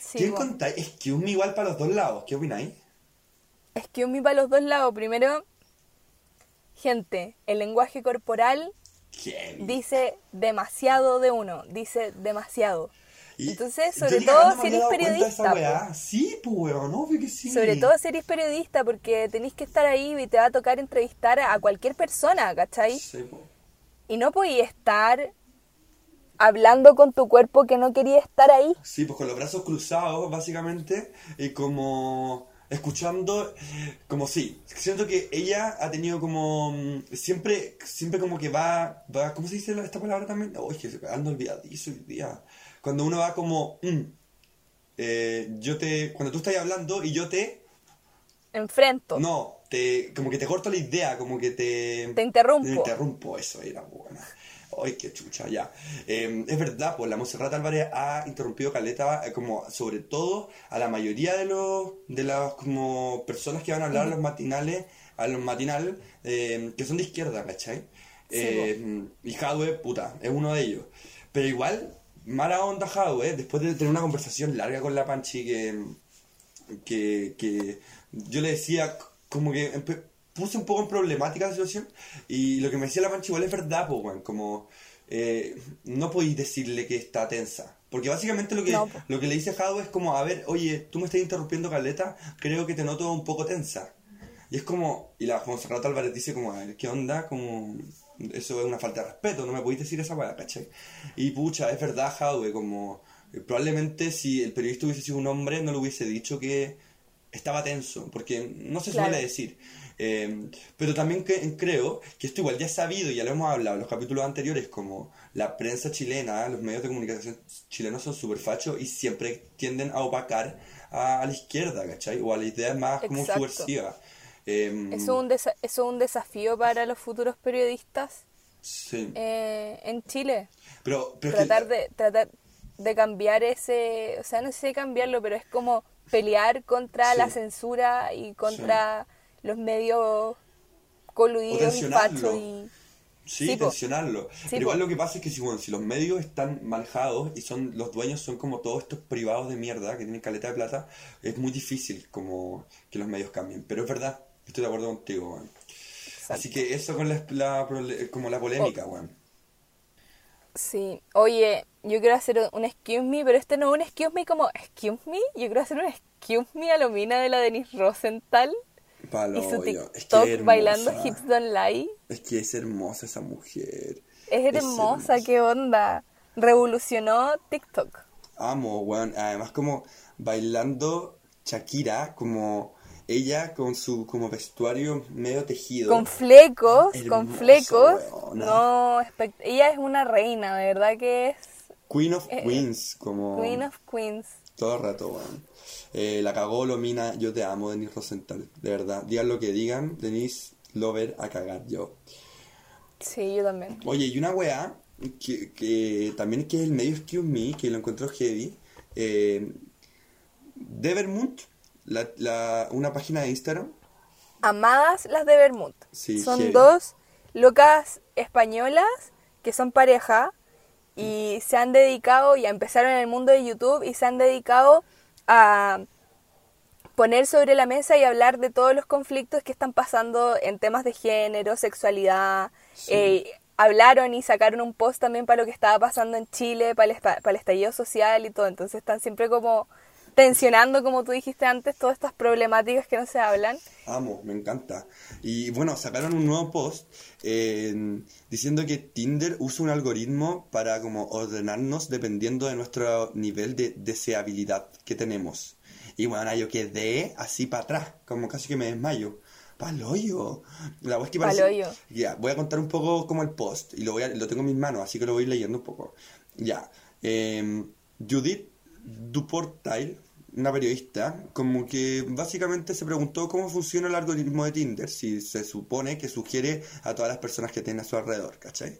Sí, ¿Qué po. contáis? Es que un igual para los dos lados. ¿Qué opináis? Es que un mi para los dos lados. Primero, gente, el lenguaje corporal Dice demasiado de uno, dice demasiado. Y Entonces, sobre todo si eres periodista. Sí, pues weón, obvio que sí. Sobre todo si eres periodista, porque tenéis que estar ahí y te va a tocar entrevistar a cualquier persona, ¿cachai? Sí, po. Y no podías estar hablando con tu cuerpo que no quería estar ahí. Sí, pues con los brazos cruzados, básicamente, y como escuchando, como sí, siento que ella ha tenido como, mm, siempre, siempre como que va, va ¿cómo se dice esta palabra también? Uy, que ando olvidadizo hoy día. Cuando uno va como, mm, eh, yo te, cuando tú estás hablando y yo te, Enfrento. no, te, como que te corto la idea, como que te... Te interrumpo. Te interrumpo, eso era buena. Ay, qué chucha, ya. Eh, es verdad, pues la Monserrat Álvarez ha interrumpido Caleta, eh, como sobre todo a la mayoría de los de las como personas que van a hablar a los matinales, a los matinal, eh, que son de izquierda, ¿cachai? Eh, y Jadwe, puta, es uno de ellos. Pero igual, mala onda Jadwe, después de tener una conversación larga con la Panchi que que, que yo le decía como que puse un poco en problemática la situación y lo que me decía la pancha igual es verdad, pues, como eh, no podéis decirle que está tensa. Porque básicamente lo que, No, lo que le dice Jado es como, a ver, oye, tú me estás interrumpiendo, Caleta, creo que te noto un poco tensa. Y es como, y la Monserrat Álvarez dice como, a ver, ¿qué onda? Como, eso es una falta de respeto, no me podéis decir esa weá, ¿cachai? Y pucha, es verdad, Jadwe, como, Eh, Probablemente si el periodista hubiese sido un hombre no le hubiese dicho que estaba tenso, porque no se Claro. suele decir. Eh, pero también que- creo que esto igual ya es sabido, ya lo hemos hablado en los capítulos anteriores, como la prensa chilena, los medios de comunicación chilenos son súper fachos y siempre tienden a opacar a, a la izquierda, ¿cachai? O a las ideas más como Exacto. subversivas. Eh, Eso es un, desa- es un desafío para los futuros periodistas sí. eh, en Chile. Pero, pero es que- tratar de tratar de cambiar ese, o sea, no sé cambiarlo, pero es como pelear contra Sí. la censura y contra los medios coludidos y tensionarlo. fachos y Sí, Sí, tensionarlo. Pero po. igual lo que pasa es que si, bueno, si los medios están manejados y son los dueños son como todos estos privados de mierda que tienen caleta de plata, es muy difícil como que los medios cambien. Pero es verdad, estoy de acuerdo contigo, weón. Así que eso con la, la como la polémica, Oh. weón. Sí, oye, yo quiero hacer un excuse me, pero este no es un excuse me como excuse me, yo quiero hacer un excuse me a lo mina de la Denise Rosenthal Palo, y su yo. Es TikTok que es bailando. Hips Don't Lie. Es que es hermosa esa mujer. Es hermosa, hermosa. qué onda. Revolucionó TikTok. Amo, weón. Además como bailando Shakira, como ella con su como vestuario medio tejido. Con flecos, con flecos. weona. No, ella es una reina, de verdad que es Queen of Eh, Queens, como Queen of Queens. Todo el rato, weón. Eh, la cagó Lomina, yo te amo, Denise Rosenthal, de verdad. Digan lo que digan, Denise Lover a cagar yo. Sí, yo también. Oye, y una weá, que, que también que es el medio Excuse Me, que lo encontró heavy, eh, Devermont, la, la, una página de Instagram, Amadas las de Bermud. Sí, son heavy. dos locas españolas que son pareja y se han dedicado, ya empezaron en el mundo de YouTube y se han dedicado a poner sobre la mesa y hablar de todos los conflictos que están pasando en temas de género, sexualidad. Sí. eh, hablaron y sacaron un post también para lo que estaba pasando en Chile, para el, para el estallido social y todo. Entonces están siempre como tensionando, como tú dijiste antes, todas estas problemáticas que no se hablan. Amo, me encanta. Y bueno, sacaron un nuevo post eh, diciendo que Tinder usa un algoritmo para como ordenarnos dependiendo de nuestro nivel de deseabilidad que tenemos. Y bueno, yo quedé así para atrás, como casi que me desmayo. Paloyo. La voz que parece- Paloyo. Ya, voy a contar un poco como el post y lo, voy a- lo tengo en mis manos, así que lo voy a ir leyendo un poco. Ya. eh, Judith Duportail, una periodista, como que básicamente se preguntó cómo funciona el algoritmo de Tinder, si se supone que sugiere a todas las personas que tiene a su alrededor, ¿cachai?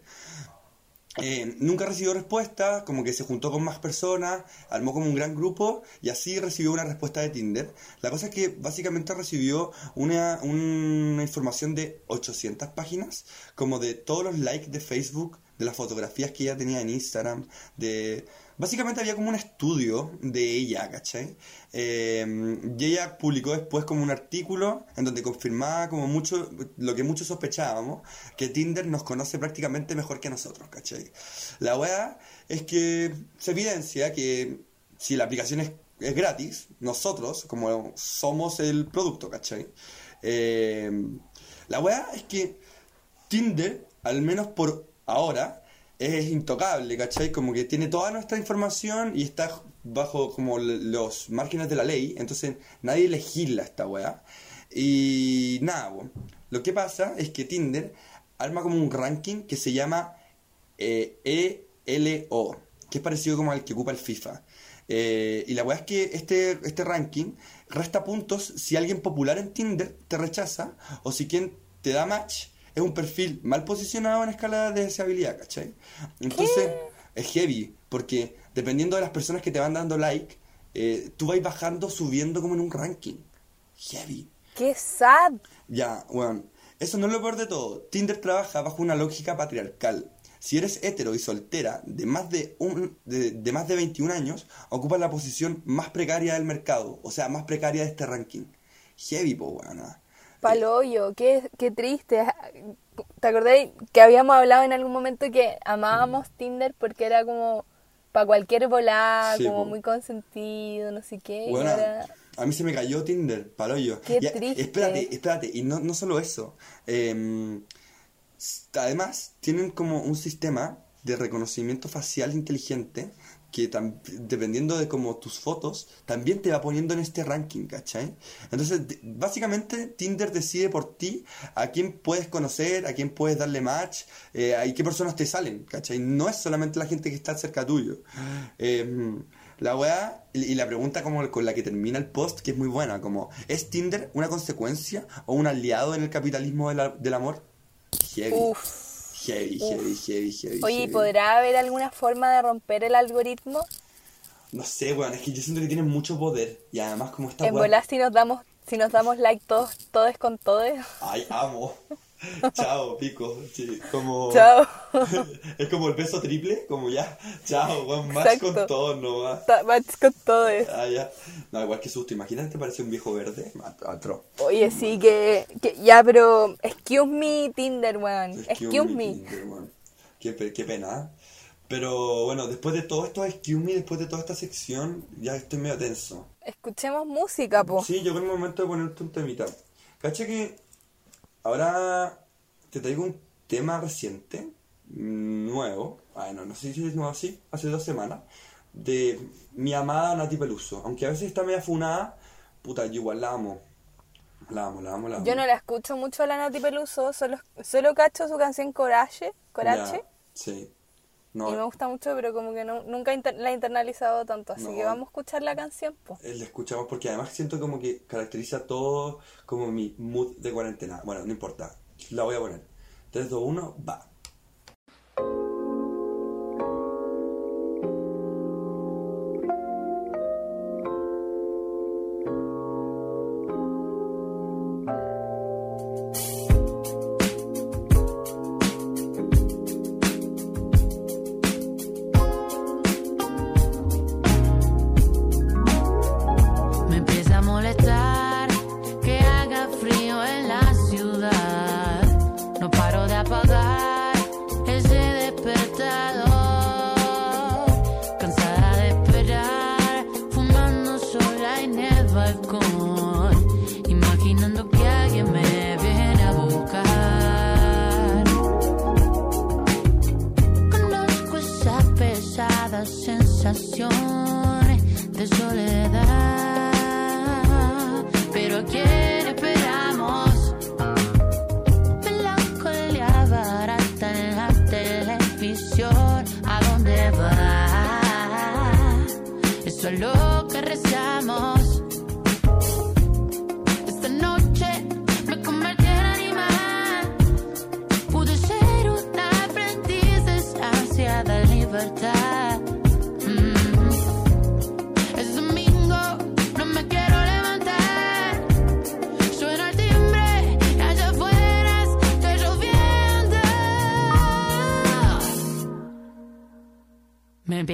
Eh, nunca recibió respuesta, como que se juntó con más personas, armó como un gran grupo y así recibió una respuesta de Tinder. La cosa es que básicamente recibió una, una información de 800 páginas, como de todos los likes de Facebook, de las fotografías que ella tenía en Instagram, de... Básicamente había como un estudio de ella, ¿cachai? Eh, y ella publicó después como un artículo en donde confirmaba como mucho, lo que muchos sospechábamos, que Tinder nos conoce prácticamente mejor que nosotros, ¿cachai? La weá es que se evidencia que si la aplicación es, es gratis, nosotros, como somos el producto, ¿cachai? Eh, la weá es que Tinder, al menos por ahora, es intocable, ¿cachai? Como que tiene toda nuestra información y está bajo como los márgenes de la ley, entonces nadie legisla esta weá. Y nada, po. lo que pasa es que Tinder arma como un ranking que se llama eh, ELO, que es parecido como al que ocupa el FIFA. Eh, y la weá es que este, este ranking resta puntos si alguien popular en Tinder te rechaza o si quien te da match es un perfil mal posicionado en escala de deseabilidad, ¿cachai? Entonces es heavy, porque dependiendo de las personas que te van dando like, eh, tú vas bajando, subiendo como en un ranking. Heavy. ¡Qué sad! Ya, bueno, eso no es lo peor de todo. Tinder trabaja bajo una lógica patriarcal. Si eres hetero y soltera de más de, un, de, de más de 21 años, ocupas la posición más precaria del mercado, o sea, más precaria de este ranking. Heavy, po, weona. Paloyo, qué, qué triste. ¿Te acordás que habíamos hablado en algún momento que amábamos Tinder porque era como para cualquier volada, Sí, como po. muy consentido, no sé qué? Bueno, a mí se me cayó Tinder, paloyo. Qué Y triste. Espérate, espérate, y no, no solo eso. em, además, tienen como un sistema de reconocimiento facial inteligente que dependiendo de como tus fotos, también te va poniendo en este ranking, ¿cachai? Entonces, básicamente Tinder decide por ti a quién puedes conocer, a quién puedes darle match, eh, a- qué personas te salen, ¿cachai? No es solamente la gente que está cerca tuyo. Eh, la weá, y la pregunta como con la que termina el post, que es muy buena, como, ¿es Tinder una consecuencia o un aliado en el capitalismo del amor? Uf. Heavy, heavy, heavy, heavy. Oye, ¿y heavy. ¿podrá haber alguna forma de romper el algoritmo? No sé, weón, es que yo siento que tienen mucho poder. Y además como esta En volar si nos damos, si nos damos like todos, todos con todos. Ay, amo. Chao, pico. Sí, como... Chao. es como el beso triple, como ya. Chao, weón, más con Exacto. todo nomás. Ta- match con todos. Ah, ya. No, igual que susto. Imagínate, te parece un viejo verde. Atro. Oye, sí que, que- Ya, pero. Excuse me, Tinder, weón. Excuse me. Tinder. Qué, pe- qué pena. Pero bueno, después de todo esto, excuse me, después de toda esta sección, ya estoy medio tenso. Escuchemos música, po. Sí, llegó el momento de ponerte un temita. Cacha que ahora te traigo un tema reciente, nuevo, bueno, no sé si es nuevo así, hace dos semanas, de mi amada Nati Peluso. Aunque a veces está media funada, puta, yo igual la amo. La amo, la amo, la amo. Yo no la escucho mucho a la Nati Peluso, solo, solo cacho su canción Coraje, Coraje. Ya, sí. Y me gusta mucho, pero como que no- nunca inter- la he internalizado tanto. Así No. que vamos a escuchar la canción, po. la escuchamos porque además siento como que caracteriza todo como mi mood de cuarentena. Bueno, no importa, la voy a poner. 3, 2, 1, va.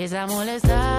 Empieza a molestar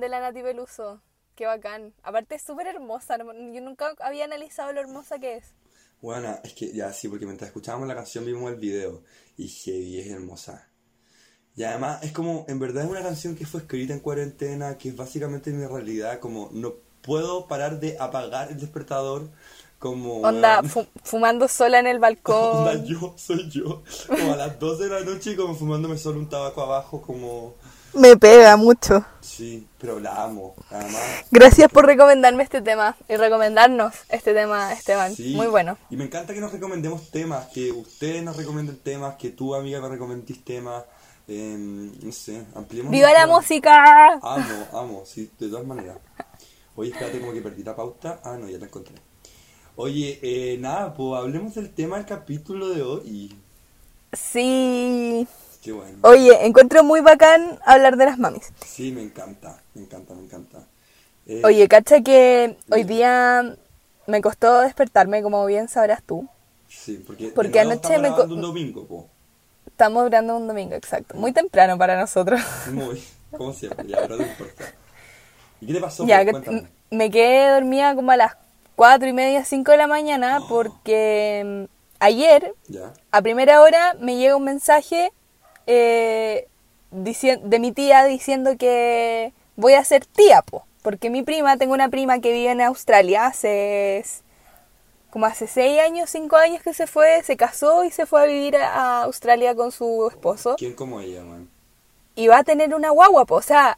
grande la Nati Peluso. Qué bacán. Aparte es súper hermosa. Yo nunca había analizado lo hermosa que es. Bueno, es que ya sí, porque mientras escuchábamos la canción vimos el video y heavy es hermosa. Y además es como, en verdad es una canción que fue escrita en cuarentena, que es básicamente mi realidad, como no puedo parar de apagar el despertador, como... Onda, fu- fumando sola en el balcón. onda, yo, soy yo, como a las 12 de la noche como fumándome solo un tabaco abajo, como... Me pega mucho. Sí, pero la amo, además... Gracias por recomendarme este tema y recomendarnos este tema, Esteban. Sí, Muy bueno. Y me encanta que nos recomendemos temas, que ustedes nos recomienden temas, que tu amiga me recomendís temas. eh, no sé, ampliemos. ¡Viva la música! Amo, amo, sí, de todas maneras. Oye, espérate, como que perdí la pauta. Ah, no, ya la encontré. Oye, eh, nada, pues hablemos del tema del capítulo de hoy. Sí. Qué bueno. Oye, encuentro muy bacán hablar de las mamis. Sí, me encanta, me encanta, me encanta. Eh, Oye, cacha que hoy día me costó despertarme, como bien sabrás tú. Sí, porque, porque anoche estamos me grabando un domingo, po. Estamos grabando un domingo, exacto. Muy temprano para nosotros. Muy, como siempre, ya, pero no importa. ¿Y qué te pasó? ya, que me quedé dormida como a las cuatro y media, cinco de la mañana, porque mm, ayer, Ya. a primera hora, me llega un mensaje eh, de mi tía diciendo que voy a ser tía, po. Porque mi prima, tengo una prima que vive en Australia hace como hace seis años, cinco años que se fue, se casó y se fue a vivir a Australia con su esposo. ¿Quién como ella, man? Y va a tener una guagua, po. o sea,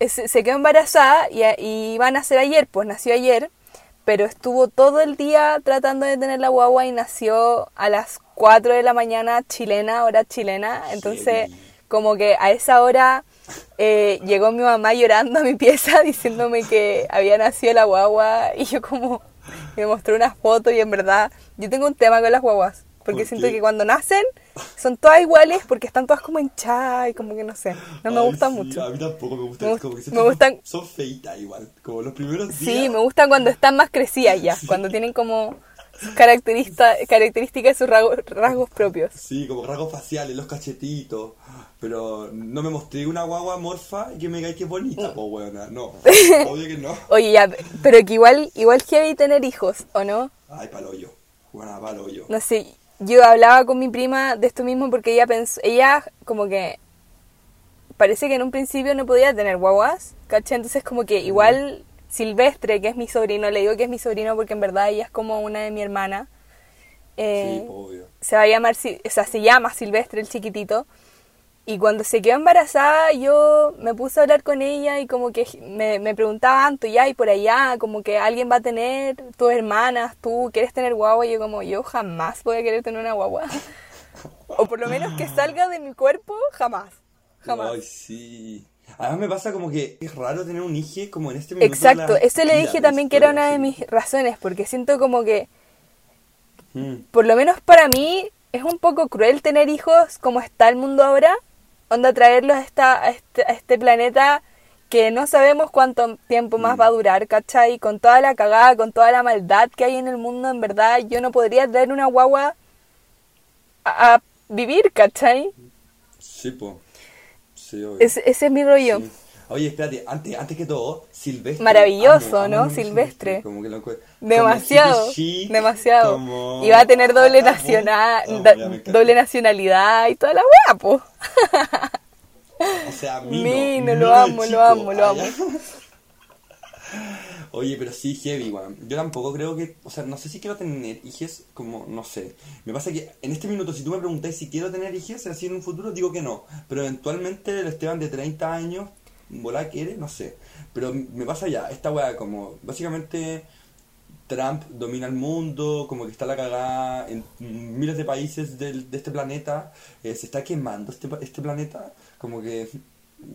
se quedó embarazada y, y iba a nacer ayer, pues nació ayer, pero estuvo todo el día tratando de tener la guagua y nació a las 4 de la mañana chilena, hora chilena, entonces como que a esa hora eh, llegó mi mamá llorando a mi pieza diciéndome que había nacido la guagua. Y yo como me mostró unas fotos y en verdad yo tengo un tema con las guaguas. Porque ¿Por siento que cuando nacen son todas iguales porque están todas como hinchadas y como que no sé. No me Ay, gustan sí, mucho. A mí tampoco me gustan. Me como que me gustan- Son, son feitas igual. Como los primeros días. Sí, me gustan cuando están más crecidas ya. Cuando tienen como características y sus rasgos, rasgos propios. Sí, como rasgos faciales, los cachetitos. Pero no me mostré una guagua morfa y que me diga que es bonita, po, weona. No, obvio que no. Oye, ya, pero que igual, igual heavy tener hijos, ¿o no? Ay, palo yo. Buena, palo yo. No sé, yo hablaba con mi prima de esto mismo porque ella pensó, ella como que parece que en un principio no podía tener guaguas, ¿cachai? Entonces como que igual Silvestre, que es mi sobrino, le digo que es mi sobrino porque en verdad ella es como una de mi hermana, eh, Sí, po, obvio. se va a llamar, o sea, se llama Silvestre el chiquitito. Y cuando se quedó embarazada, yo me puse a hablar con ella y como que me, me preguntaba tanto ya y por allá, como que alguien va a tener, tus hermanas, tú quieres tener guagua, y yo como, yo jamás voy a querer tener una guagua. o por lo menos que salga de mi cuerpo, jamás. Jamás. Ay, sí. Además me pasa como que es raro tener un hijo como en este minuto. Exacto, eso le dije también que era una de mis razones, porque siento como que Mm. por lo menos para mí, es un poco cruel tener hijos como está el mundo ahora. Onda traerlos a, esta, a, este, a este planeta que no sabemos cuánto tiempo más va a durar, ¿cachai? Con toda la cagada, con toda la maldad que hay en el mundo, en verdad, yo no podría traer una guagua a, a vivir, ¿cachai? Sí, po. Sí, obvio. Ese, ese es mi rollo. Sí. Oye, espérate, antes, antes que todo, Silvestre. Maravilloso, amo, ¿no? amo mucho Silvestre. Como que lo encuentro- Demasiado, como demasiado. como- Y va a tener doble, Amo, nacional, amo, da- doble nacionalidad y toda la wea, po. O sea, Mino. Mino, lo Mino amo, chico. lo amo, lo Ah, amo. Oye, pero sí, heavy, weón. Yo tampoco creo que, o sea, no sé si quiero tener hijos, como, no sé. Me pasa que en este minuto, si tú me preguntas si quiero tener hijos, así en un futuro, digo que no. Pero eventualmente el Esteban de 30 años, volá quiere, no sé. Pero me pasa ya, esta weá, como, básicamente, Trump domina el mundo, como que está la cagada en miles de países del- de este planeta, eh, se está quemando este, este planeta, como que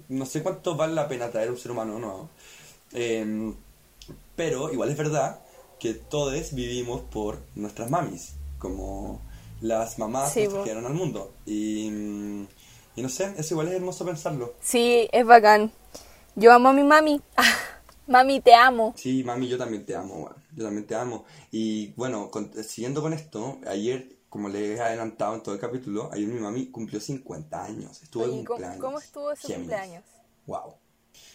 no sé cuánto vale la pena traer un ser humano no. Em, pero igual es verdad que todos vivimos por nuestras mamis, como las mamás Sí, nos po. trajeron al mundo. Y, mm, y no sé, eso igual es hermoso pensarlo. Sí, es bacán. Yo amo a mi mami. mami, te amo. Sí, mami, yo también te amo. Yo también te amo. Y bueno, con- siguiendo con esto, ayer como le he adelantado en todo el capítulo, ayer mi mami cumplió 50 años. Estuvo de Oye, ¿cómo, cumpleaños. cómo estuvo ese Géminis. cumpleaños? Wow.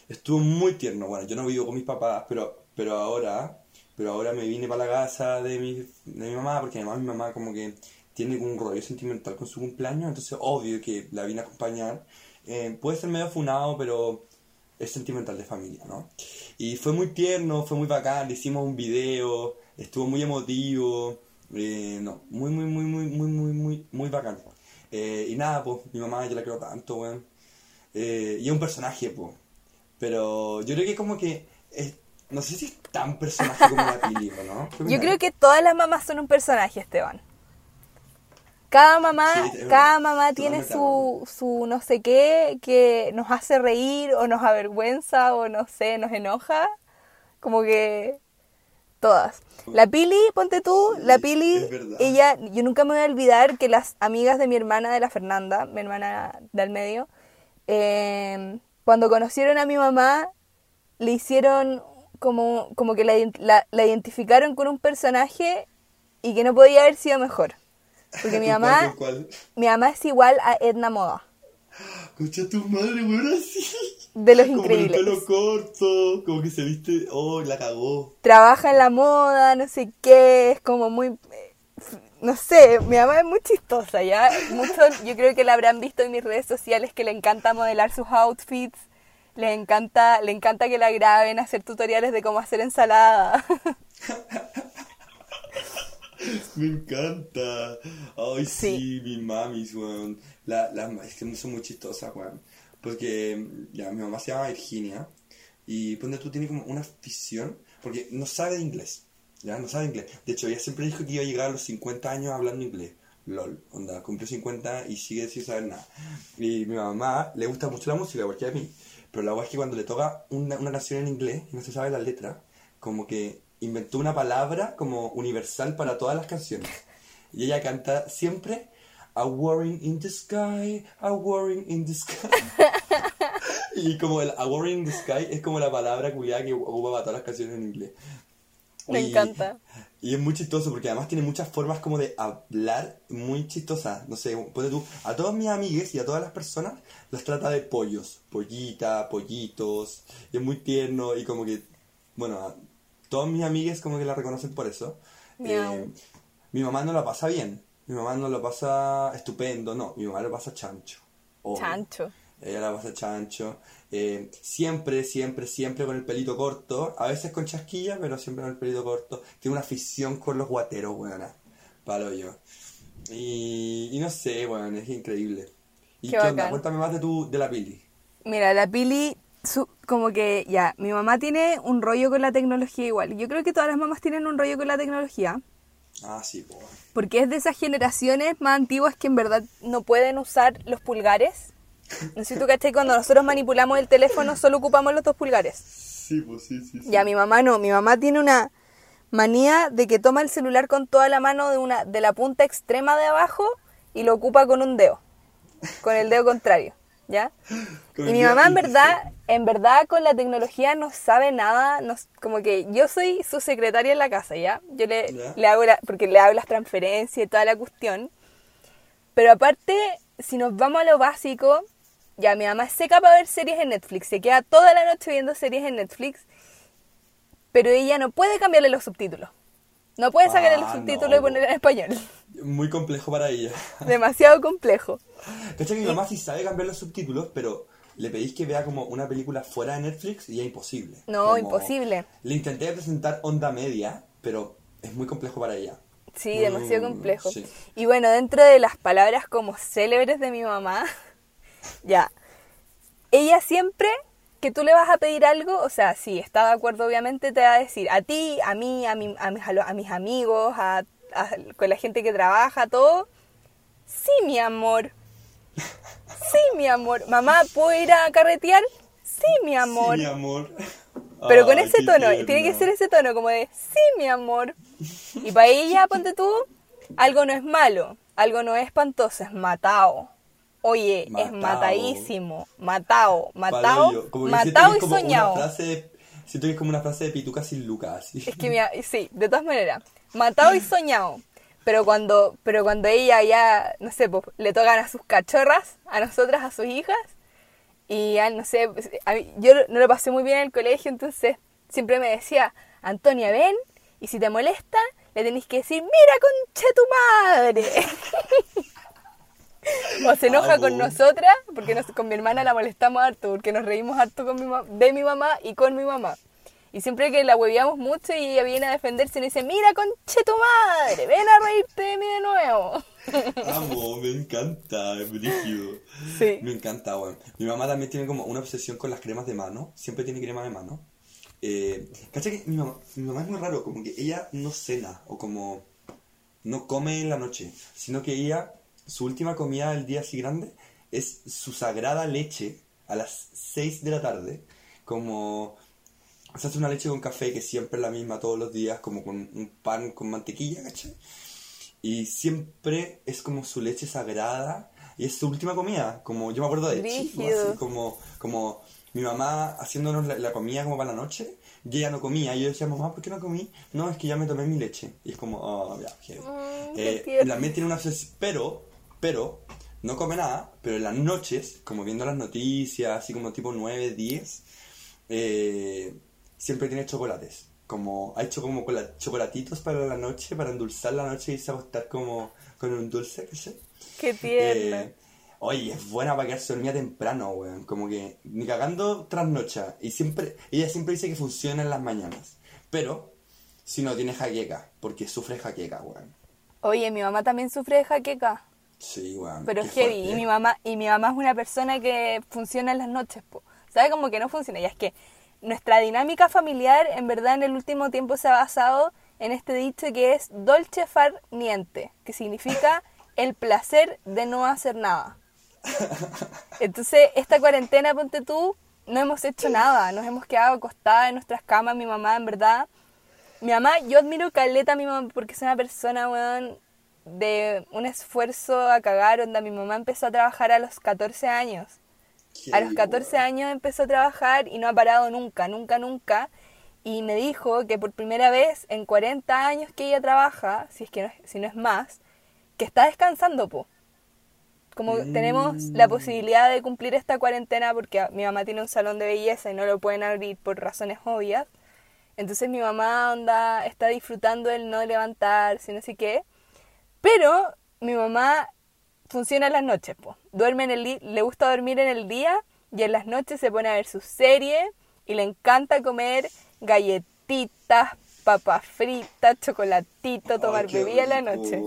Estuvo muy tierno. Bueno, yo no vivo con mis papás, pero, pero ahora, pero ahora me vine para la casa de mi, de mi mamá, porque además mi mamá como que tiene un rollo sentimental con su cumpleaños, entonces obvio que la vine a acompañar. Eh, puede ser medio funado, pero es sentimental de familia, ¿no? Y fue muy tierno, fue muy bacán, hicimos un video, estuvo muy emotivo, eh, no, muy, muy, muy, muy, muy, muy, muy, muy bacán. Eh, y nada, pues, mi mamá yo la quiero tanto, weón. Eh, y es un personaje, pues. Pero yo creo que como que, es- no sé si es tan personaje como la Pili, ¿o ¿no? Yo creo que todas las mamás son un personaje, Esteban. Cada mamá, Sí, cada mamá tiene su, su no sé qué que nos hace reír o nos avergüenza o no sé, nos enoja. Como que todas. La Pili, ponte tú, la Pili, ella, yo nunca me voy a olvidar que las amigas de mi hermana, de la Fernanda, mi hermana del medio, eh, cuando conocieron a mi mamá, le hicieron como, como que la- la identificaron con un personaje y que no podía haber sido mejor. Porque mi ¿Con mamá, cuál, mi mamá es igual a Edna Moda, Escucha tu madre, weón, así. de los Como con increíbles. el pelo corto, como que se viste, oh, la cagó. Trabaja en la moda, no sé qué, es como muy... eh, No sé, mi mamá es muy chistosa, ¿ya? Mucho, yo creo que la habrán visto en mis redes sociales que le encanta modelar sus outfits, le encanta, le encanta que la graben, hacer tutoriales de cómo hacer ensalada. Me encanta. Ay, sí, Sí. mi mamis, weón. La, la, es que son muy chistosas, weón. Porque, ya, mi mamá se llama Virginia. Y ponte tú tiene como una afición. Porque no sabe de inglés. Ya, no sabe inglés. De hecho, ella siempre dijo que iba a llegar a los 50 años hablando inglés. LOL, onda, cumplió 50 y sigue sin saber nada. Y mi mamá le gusta mucho la música, igual que a mí. Pero la verdad es que cuando le toca una, una canción en inglés y no se sabe la letra, como que inventó una palabra como universal para todas las canciones. Y ella canta siempre A Warring in the Sky, A Warring in the Sky. y como el A Warring in the Sky es como la palabra culiada que ocupa para todas las canciones en inglés. Me Y- encanta. Y es muy chistoso porque además tiene muchas formas como de hablar muy chistosas. No sé, ponte tú, a todas mis amigues y a todas las personas las trata de pollos. Pollita, pollitos. Y es muy tierno y como que, bueno, todas mis amigues como que la reconocen por eso. Eh, mi mamá no la pasa bien. Mi mamá no lo pasa estupendo, no. Mi mamá lo pasa chancho. Obvio. Chancho. Ella la pasa chancho. Eh, siempre, siempre, siempre con el pelito corto. A veces con chasquilla, pero siempre con el pelito corto. Tiene una afición con los guateros, weona. Palo yo. Y, y no sé, weón, es increíble. ¿Y Qué qué, onda? Cuéntame más de tu, de la Pili. Mira, la Pili, su- como que ya, mi mamá tiene un rollo con la tecnología igual. Yo creo que todas las mamás tienen un rollo con la tecnología. Ah, sí, pues. Porque es de esas generaciones más antiguas que en verdad no pueden usar los pulgares. No sé si tú cachai, cuando nosotros manipulamos el teléfono solo ocupamos los dos pulgares. Sí, pues sí, sí. sí. Ya, mi mamá no. Mi mamá tiene una manía de que toma el celular con toda la mano de, una, de la punta extrema de abajo y lo ocupa con un dedo. Con el dedo contrario. ¿Ya? Con Y mi mamá en verdad, en verdad con la tecnología no sabe nada, no como que yo soy su secretaria en la casa, ¿ya? Yo le, Ya. le hago la, porque le hago las transferencias y toda la cuestión. Pero aparte, si nos vamos a lo básico, ya mi mamá seca para ver series en Netflix, se queda toda la noche viendo series en Netflix, pero ella no puede cambiarle los subtítulos. No puede sacarle los Ah, subtítulos no, y poner en español. Muy complejo para ella. Demasiado complejo. ¿Cachai que mi mamá sí sabe cambiar los subtítulos, pero le pedís que vea como una película fuera de Netflix y es imposible. No, Como- imposible. Le intenté presentar onda media, pero es muy complejo para ella. Sí, Mm, demasiado complejo. sí. Y bueno, dentro de las palabras como célebres de mi mamá, ya, ella siempre que tú le vas a pedir algo, o sea, si está de acuerdo, obviamente te va a decir a ti, a mí, a, mi- a, mis, a lo- a mis amigos, a, a- con la gente que trabaja, todo. Sí, mi amor. Sí, mi amor. Mamá, ¿puedo ir a carretear? Sí, mi amor. Sí, mi amor. Pero con Ay, ese tono, tierno. tiene que ser ese tono como de, sí, mi amor. Y para ella, ponte tú, algo no es malo, algo no es espantoso, es matao. Oye, es Matao. matadísimo, matao, matao, matao y es como soñado. Una frase de- siento que es como una frase de pituca sin lucas. Es que, mira, sí, de todas maneras, matao y soñado. Pero cuando, pero cuando ella ya, no sé, pues, le tocan a sus cachorras, a nosotras, a sus hijas, y ya, no sé, pues, a mí- yo no lo pasé muy bien en el colegio, entonces siempre me decía, Antonia, ven, y si te molesta, le tenéis que decir, mira, conche tu madre. o se enoja con nosotras, porque nos- con mi hermana la molestamos harto, porque nos reímos harto con mi de mi mamá y con mi mamá. Y siempre que la huevíamos mucho y ella viene a defenderse y dice, mira, conche tu madre, ven a reírte de mí de nuevo. Amo, me encanta, es brígido. Sí. Me encanta, weón. Mi mamá también tiene como una obsesión con las cremas de mano. Siempre tiene crema de mano. Eh, ¿Cacha que mi mamá, mi mamá es muy raro? Como que ella no cena o como no come en la noche, sino que ella, su última comida del día así grande es su sagrada leche a las 6 de la tarde. Como se hace una leche con café que siempre es la misma todos los días, como con un pan con mantequilla, ¿cachai? Y siempre es como su leche sagrada y es su última comida. Como yo me acuerdo de chico, así como, como mi mamá haciéndonos la, la comida como para la noche. Y ella no comía. Y yo decía, mamá, ¿por qué no comí? No, es que ya me tomé mi leche. Y es como, oh, ya, heavy. Mm, qué Eh, también tiene una obsesión, pero, pero, no come nada, pero en las noches, como viendo las noticias, así como tipo 9, 10, eh, siempre tiene chocolates. Como, ha hecho como cola- chocolatitos para la noche, para endulzar la noche y a acostar como con un dulce, ¿qué sé? Qué tierno. Eh, oye, es buena para quedarse dormida temprano, weón. Como que ni cagando trasnocha. Y siempre, ella siempre dice que funciona en las mañanas. Pero, si no tiene jaqueca, porque sufre jaqueca, weón. Oye, mi mamá también sufre de jaqueca. Sí, weón. Pero es heavy. fuerte. Y mi mamá, y mi mamá es una persona que funciona en las noches, po. ¿Sabe como que no funciona? Y es que nuestra dinámica familiar, en verdad, en el último tiempo se ha basado en este dicho que es dolce far niente, que significa el placer de no hacer nada. Entonces, esta cuarentena, ponte tú, no hemos hecho nada, nos hemos quedado acostadas en nuestras camas, mi mamá, en verdad. Mi mamá, yo admiro caleta a mi mamá porque es una persona, weón, de un esfuerzo a cagar, onda, mi mamá empezó a trabajar a los 14 años. A los Heavy, 14 weón. años empezó a trabajar y no ha parado nunca, nunca, nunca. Y me dijo que por primera vez en 40 años que ella trabaja, si es que no es, si no es más, que está descansando, po. Como Mm. tenemos la posibilidad de cumplir esta cuarentena porque mi mamá tiene un salón de belleza y no lo pueden abrir por razones obvias. Entonces mi mamá onda está disfrutando el no levantarse, no sé qué. Pero mi mamá funciona en las noches, po. Duerme en el le gusta dormir en el día y en las noches se pone a ver su serie y le encanta comer galletitas, papas fritas, chocolatito, tomar Ay, bebida en la noche.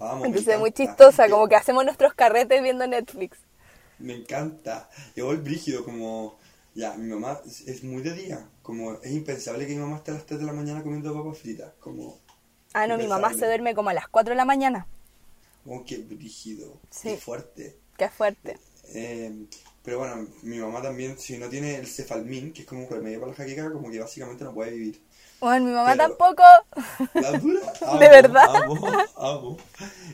Entonces es muy chistosa, como que hacemos nuestros carretes viendo Netflix. Me encanta. Y voy brígido, como. Ya, mi mamá es, es muy de día. Como es impensable que mi mamá esté a las 3 de la mañana comiendo papas fritas. Como. Ah, no, mi mamá se duerme como a las 4 de la mañana. Oh, qué brígido. Sí. Qué fuerte. Qué fuerte. Eh, pero bueno, mi mamá también, si no tiene el cefalmín, que es como un remedio para la jaqueca, como que básicamente no puede vivir. Bueno, mi mamá Pero- tampoco. La dura. Amo, ¿De verdad? Amo, amo.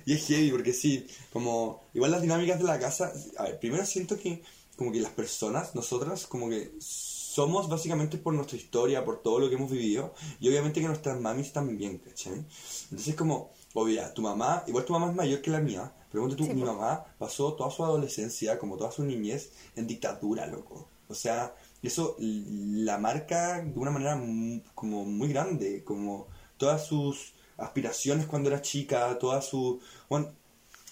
Y es heavy porque sí, como igual las dinámicas de la casa, a ver, primero siento que como que las personas, nosotras, como que somos básicamente por nuestra historia, por todo lo que hemos vivido, y obviamente que nuestras mamis también, ¿cachai? Entonces como, obvio, tu mamá, igual tu mamá es mayor que la mía, pero tú, Sí, mi mamá pasó toda su adolescencia, como toda su niñez, en dictadura, loco. O sea, eso la marca de una manera mu- como muy grande, como todas sus aspiraciones cuando era chica, todas sus... Bueno,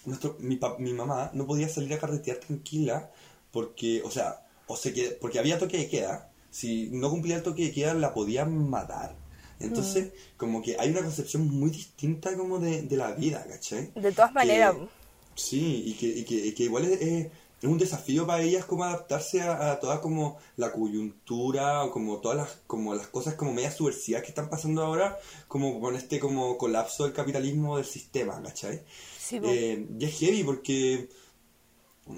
nuestro, mi, pa- mi mamá no podía salir a carretear tranquila porque, o sea, o se porque había toque de queda. Si no cumplía el toque de queda, la podían matar. Entonces, como que hay una concepción muy distinta como de, de la vida, ¿cachai? De todas Que- maneras. Sí, y que, y que, y que igual es, es- un desafío para ellas como adaptarse a, a toda como la coyuntura o como todas las, como las cosas como medias subversivas que están pasando ahora, como con este como colapso del capitalismo del sistema, ¿cachai? Sí, po. Eh, y es heavy porque,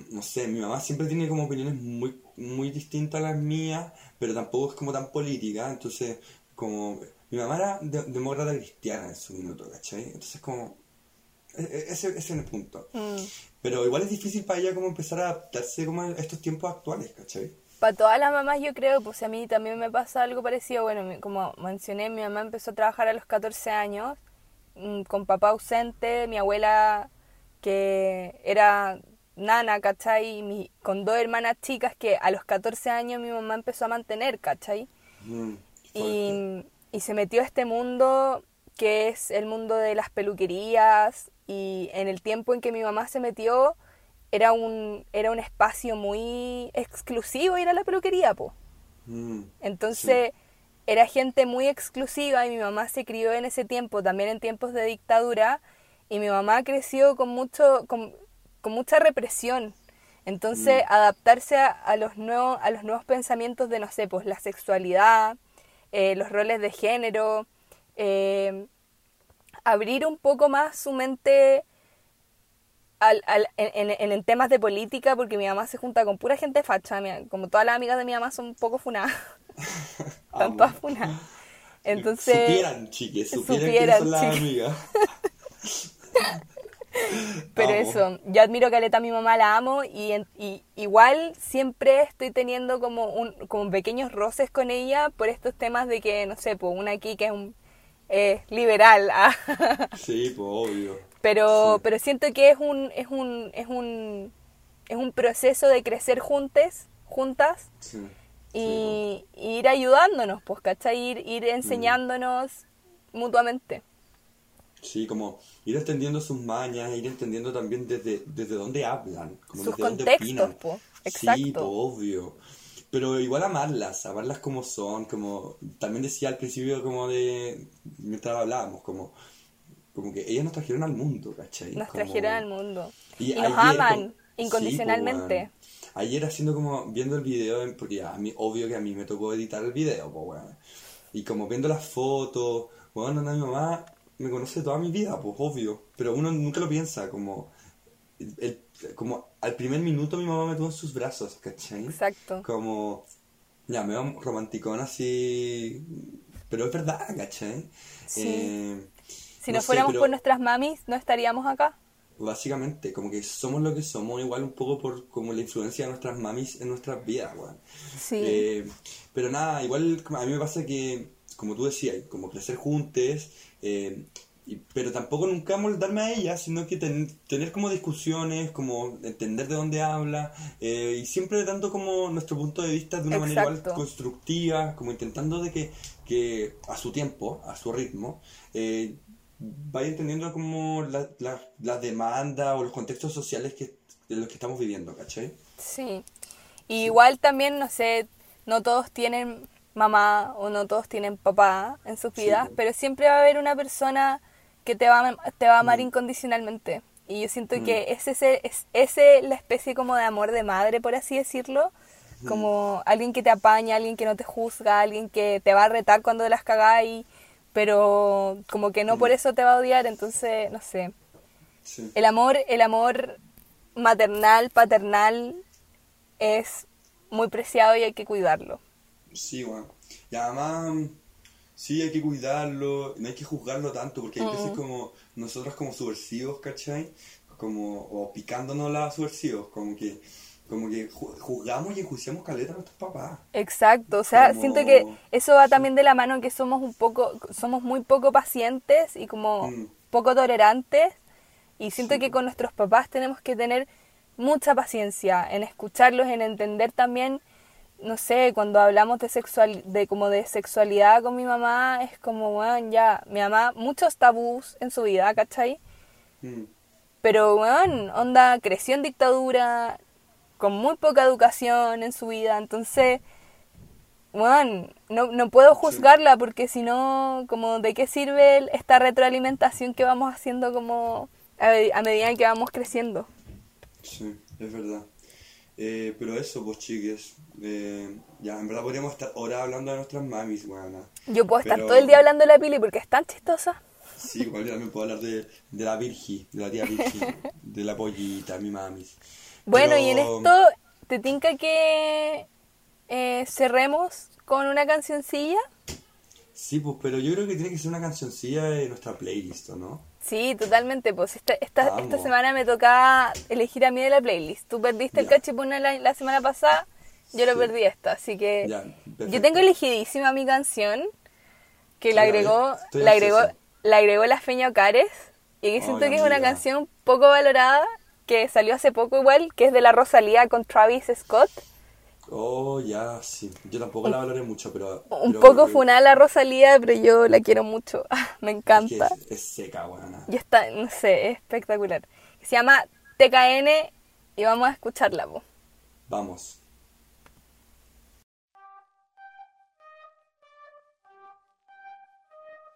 no sé, mi mamá siempre tiene como opiniones muy, muy distintas a las mías, pero tampoco es como tan política, entonces como... Mi mamá era de- demócrata cristiana en su minuto, ¿cachai? Entonces como... e- e- Ese, ese es el punto. Mm. Pero igual es difícil para ella como empezar a adaptarse como a estos tiempos actuales, ¿cachai? Para todas las mamás yo creo, pues a mí también me pasa algo parecido. Bueno, como mencioné, mi mamá empezó a trabajar a los 14 años mm, con papá ausente, mi abuela que era nana, ¿cachai? Y mi- con dos hermanas chicas que a los 14 años mi mamá empezó a mantener, ¿cachai? Mm, y, y se metió a este mundo que es el mundo de las peluquerías y en el tiempo en que mi mamá se metió era un, era un espacio muy exclusivo ir a la peluquería, po. Mm, Entonces era gente muy exclusiva y mi mamá se crió en ese tiempo, también en tiempos de dictadura, y mi mamá creció con mucho, con, con mucha represión. Entonces, adaptarse a, a los nuevos, a los nuevos pensamientos de, no sé, pues la sexualidad, eh, los roles de género, eh, abrir un poco más su mente al, al- en, en- en temas de política, porque mi mamá se junta con pura gente facha, como todas las amigas de mi mamá son un poco funadas. Están Amo. todas funadas. Entonces, Supieran, chiques, supieran, supieran, quiénes son las amigas. pero Amo. eso, yo admiro caleta a mi mamá, la amo, y, en- y igual siempre estoy teniendo como, un, como pequeños roces con ella por estos temas de que, no sé, pues una aquí que es un eh, liberal, ah. Sí, pues obvio. pero, Sí. pero siento que es un, es un, es un, es un proceso de crecer juntes, juntas, Sí. y, y ir ayudándonos, pues, ¿cachai? Ir, ir enseñándonos mutuamente. Sí, como ir entendiendo sus mañas, ir entendiendo también desde, desde dónde hablan, como Sus desde dónde opinan. po. Sí, Exacto. po, obvio. Pero igual amarlas, amarlas como son, como también decía al principio como de, mientras hablábamos, como, como que ellas nos trajeron al mundo, ¿cachai? Nos Como- trajeron al mundo. Y, nos ayer, aman como- incondicionalmente. Sí, po. Ayer haciendo como, viendo el video, porque a mí, obvio que a mí me tocó editar el video, pues, weón. Y como viendo las fotos, bueno, mi mamá me conoce toda mi vida, pues, obvio. Pero uno nunca lo piensa, como, el- como al primer minuto mi mamá me tuvo en sus brazos, ¿cachai? Exacto. Como, ya, me veo romanticón así, pero es verdad, ¿cachai? Sí. Eh, Si no fuéramos por nuestras mamis, no estaríamos acá. Básicamente, como que somos lo que somos, igual un poco por como la influencia de nuestras mamis en nuestras vidas, weón. Sí. Eh, pero nada, igual a mí me pasa que, como tú decías, como crecer juntos, eh, y- pero tampoco nunca moldarme a ella, sino que ten- tener como discusiones, como entender de dónde habla, eh, y siempre dando como nuestro punto de vista de una manera igual Exacto. constructiva, como intentando de que, que a su tiempo, a su ritmo, eh, vaya entendiendo como la- la- las demandas o los contextos sociales que, de los que estamos viviendo, ¿cachai? Sí. Y igual también, no sé, no todos tienen mamá o no todos tienen papá en sus vidas, pero siempre va a haber una persona que te va te va a amar Mm. incondicionalmente. Y yo siento Mm. que es ese, es ese la especie como de amor de madre, por así decirlo. Mm. Como alguien que te apaña, alguien que no te juzga, alguien que te va a retar cuando las cagáis, pero como que no por Mm. eso te va a odiar, entonces, no sé. Sí. El amor, el amor maternal, paternal es muy preciado y hay que cuidarlo. Sí, bueno. Y además, sí hay que cuidarlo, no hay que juzgarlo tanto, porque hay veces como nosotros como subversivos, ¿cachai? Como, o picándonos las subversivos, como que, como que ju- juzgamos y enjuiciamos caleta a nuestros papás. Exacto, o sea, Como- siento que eso va también de la mano que somos un poco, somos muy poco pacientes y como Mm. poco tolerantes y siento Sí. que con nuestros papás tenemos que tener mucha paciencia en escucharlos, en entender también, no sé, cuando hablamos de sexual, de como de sexualidad con mi mamá, es como, bueno, ya, mi mamá, muchos tabús en su vida, ¿cachai? Mm, Pero, weón, onda, creció en dictadura, con muy poca educación en su vida, entonces, weón, no, no puedo juzgarla porque si no, como, ¿de qué sirve esta retroalimentación que vamos haciendo como a, a medida que vamos creciendo? Sí, es verdad. Eh, pero eso, pues chiques, eh, ya, en verdad podríamos estar horas hablando de nuestras mamis, weona. Yo puedo estar Pero- todo el día hablando de la Pili porque es tan chistosa. Sí, igual yo también puedo hablar de, de la Virgi, de la tía Virgi, de la pollita, mi mamis. Bueno, Pero- y en esto, ¿te tinca que eh, cerremos con una cancioncilla? Sí, pues, pero yo creo que tiene que ser una cancioncilla de nuestra playlist, ¿o ¿no? Sí, totalmente. Pues esta, esta, esta semana me tocaba elegir a mí de la playlist. Tú perdiste el cachipuna la, la semana pasada, yo lo perdí esta. Así que Ya, yo tengo elegidísima mi canción que la agregó, la agregó, la agregó la Feña Ocares y que Oh, siento que es una canción poco valorada que salió hace poco igual, que es de la Rosalía con Travis Scott. Oh, ya, sí. Yo tampoco la valoré mucho, pero... Un pero- poco funada la Rosalía, pero yo la quiero mucho. Me es que encanta. es, es seca, weona. Y está, no sé, es espectacular. Se llama TKN y vamos a escucharla. po. Vamos.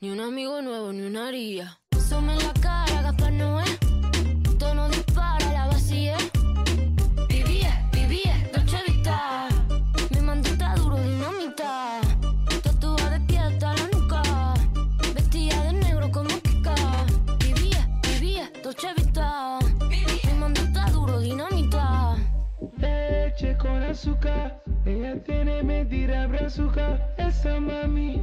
Ni un amigo nuevo, ni una haría. Some en la cara, Gaspar Noé. Tono dispara, la vacía. Vivía, vivía, Dolce Vita. Mi mando está duro, dinamita. Tatuada de pie hasta la nuca. Vestida de negro como Kika. Vivía, vivía, Dolce Vita. Mi mando está duro, dinamita. Leche con azúcar, ella tiene mentira brazuca. Esa mami.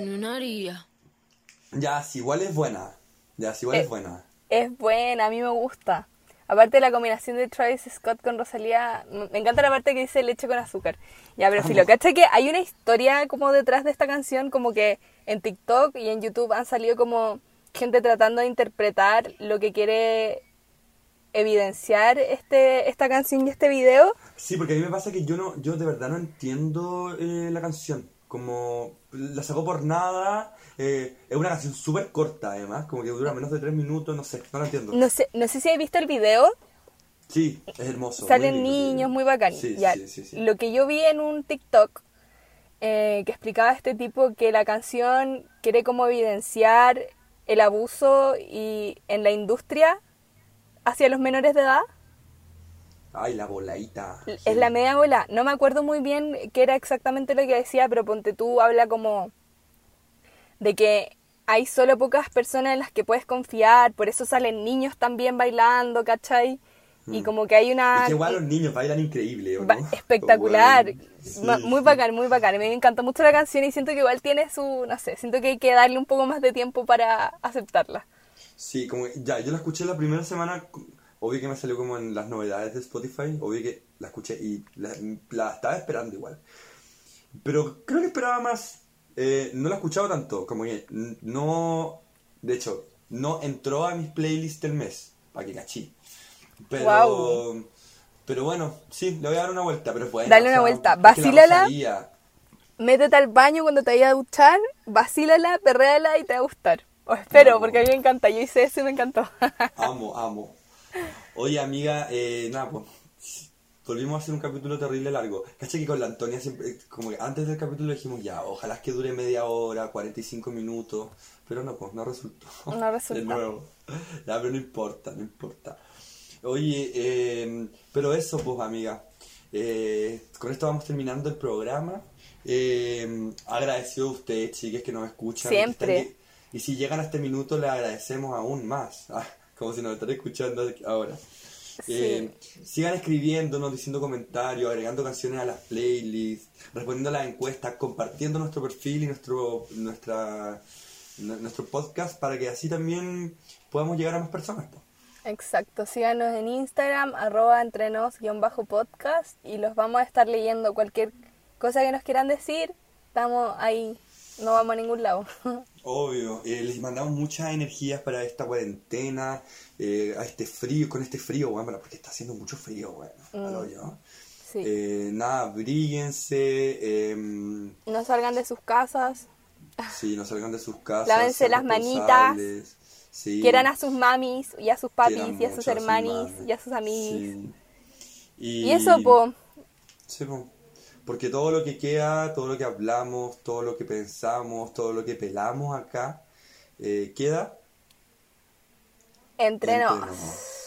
Ni una haría. Ya, sí, igual es buena. Ya, sí, igual Eh. es buena. Es buena, a mí me gusta. Aparte de la combinación de Travis Scott con Rosalía, me encanta la parte que dice leche con azúcar. Ya, pero filo, ¿cachai que hay una historia como detrás de esta canción? Como que en TikTok y en YouTube han salido como gente tratando de interpretar lo que quiere evidenciar este, esta canción y este video. Sí, porque a mí me pasa que yo no, yo de verdad no entiendo eh, la canción. Como la sacó por nada. eh, es una canción súper corta, además. Como que dura menos de tres minutos, no sé, no la entiendo. No sé, no sé si habéis visto el video, Sí, es hermoso. muy salen lindo, niños, muy bacán. Sí, Ya, sí, sí, sí. Lo que yo vi en un TikTok eh, que explicaba a este tipo que la canción quiere como evidenciar el abuso y en la industria hacia los menores de edad. Ay, la voladita. Es la media bola. No me acuerdo muy bien qué era exactamente lo que decía, pero ponte tú habla como de que hay solo pocas personas en las que puedes confiar, por eso salen niños también bailando, ¿cachai? Y como que hay una... Mm. Es que igual los niños bailan increíble, ¿o Ba- no? espectacular. Bueno, sí, Ma- muy bacán, muy bacán. Me encantó mucho la canción y siento que igual tiene su, no sé, siento que hay que darle un poco más de tiempo para aceptarla. Sí, como que- ya, yo la escuché la primera semana, obvio que me salió como en las novedades de Spotify, obvio que la escuché y la, la estaba esperando igual. Pero creo que esperaba más, eh, no la he escuchado tanto, como que no, de hecho, no entró a mis playlists del mes, para que cachí. Pero, pero bueno, sí, le voy a dar una vuelta, pero es buena. Dale o una vuelta, vacílala. Métete al baño cuando te vayas a duchar, vacílala, perréala y te va a gustar. O espero, porque a mí me encanta. Yo hice eso y me encantó. Amo, amo. Oye, amiga, eh, nada, pues. Volvimos a hacer un capítulo terrible largo. Caché que con la Antonia siempre, como que antes del capítulo dijimos ya, ojalá que dure media hora, 45 minutos. Pero no, pues, no resultó. No resultó. De nuevo. Ya, pero no importa, no importa. Oye, eh, pero eso, pues, amiga. Eh, con esto vamos terminando el programa. Eh, agradecido a ustedes, chiques, que nos escuchan. Siempre. y si llegan a este minuto, le agradecemos aún más. Ah, como si nos están escuchando ahora. Eh, sigan escribiéndonos, diciendo comentarios, agregando canciones a las playlists, respondiendo a las encuestas, compartiendo nuestro perfil y nuestro, nuestra, nu- nuestro podcast para que así también podamos llegar a más personas. Exacto, síganos en Instagram, arroba entrenos-podcast y los vamos a estar leyendo. Cualquier cosa que nos quieran decir, estamos ahí, no vamos a ningún lado. Obvio, eh, les mandamos muchas energías para esta cuarentena, eh, a este frío, con este frío, bueno, porque está haciendo mucho frío, bueno, al hoyo. Sí. Eh, nada, bríguense, em, No salgan de sus casas, sí, no salgan de sus casas. Lávense las manitas. sí. quieran a sus mamis y a sus papis Quieran y a sus hermanis y a sus amigos. Sí. Y eso, po, Sí, po. Porque todo lo que queda, todo lo que hablamos, todo lo que pensamos, todo lo que pelamos acá, eh, queda entre entre nos. nos.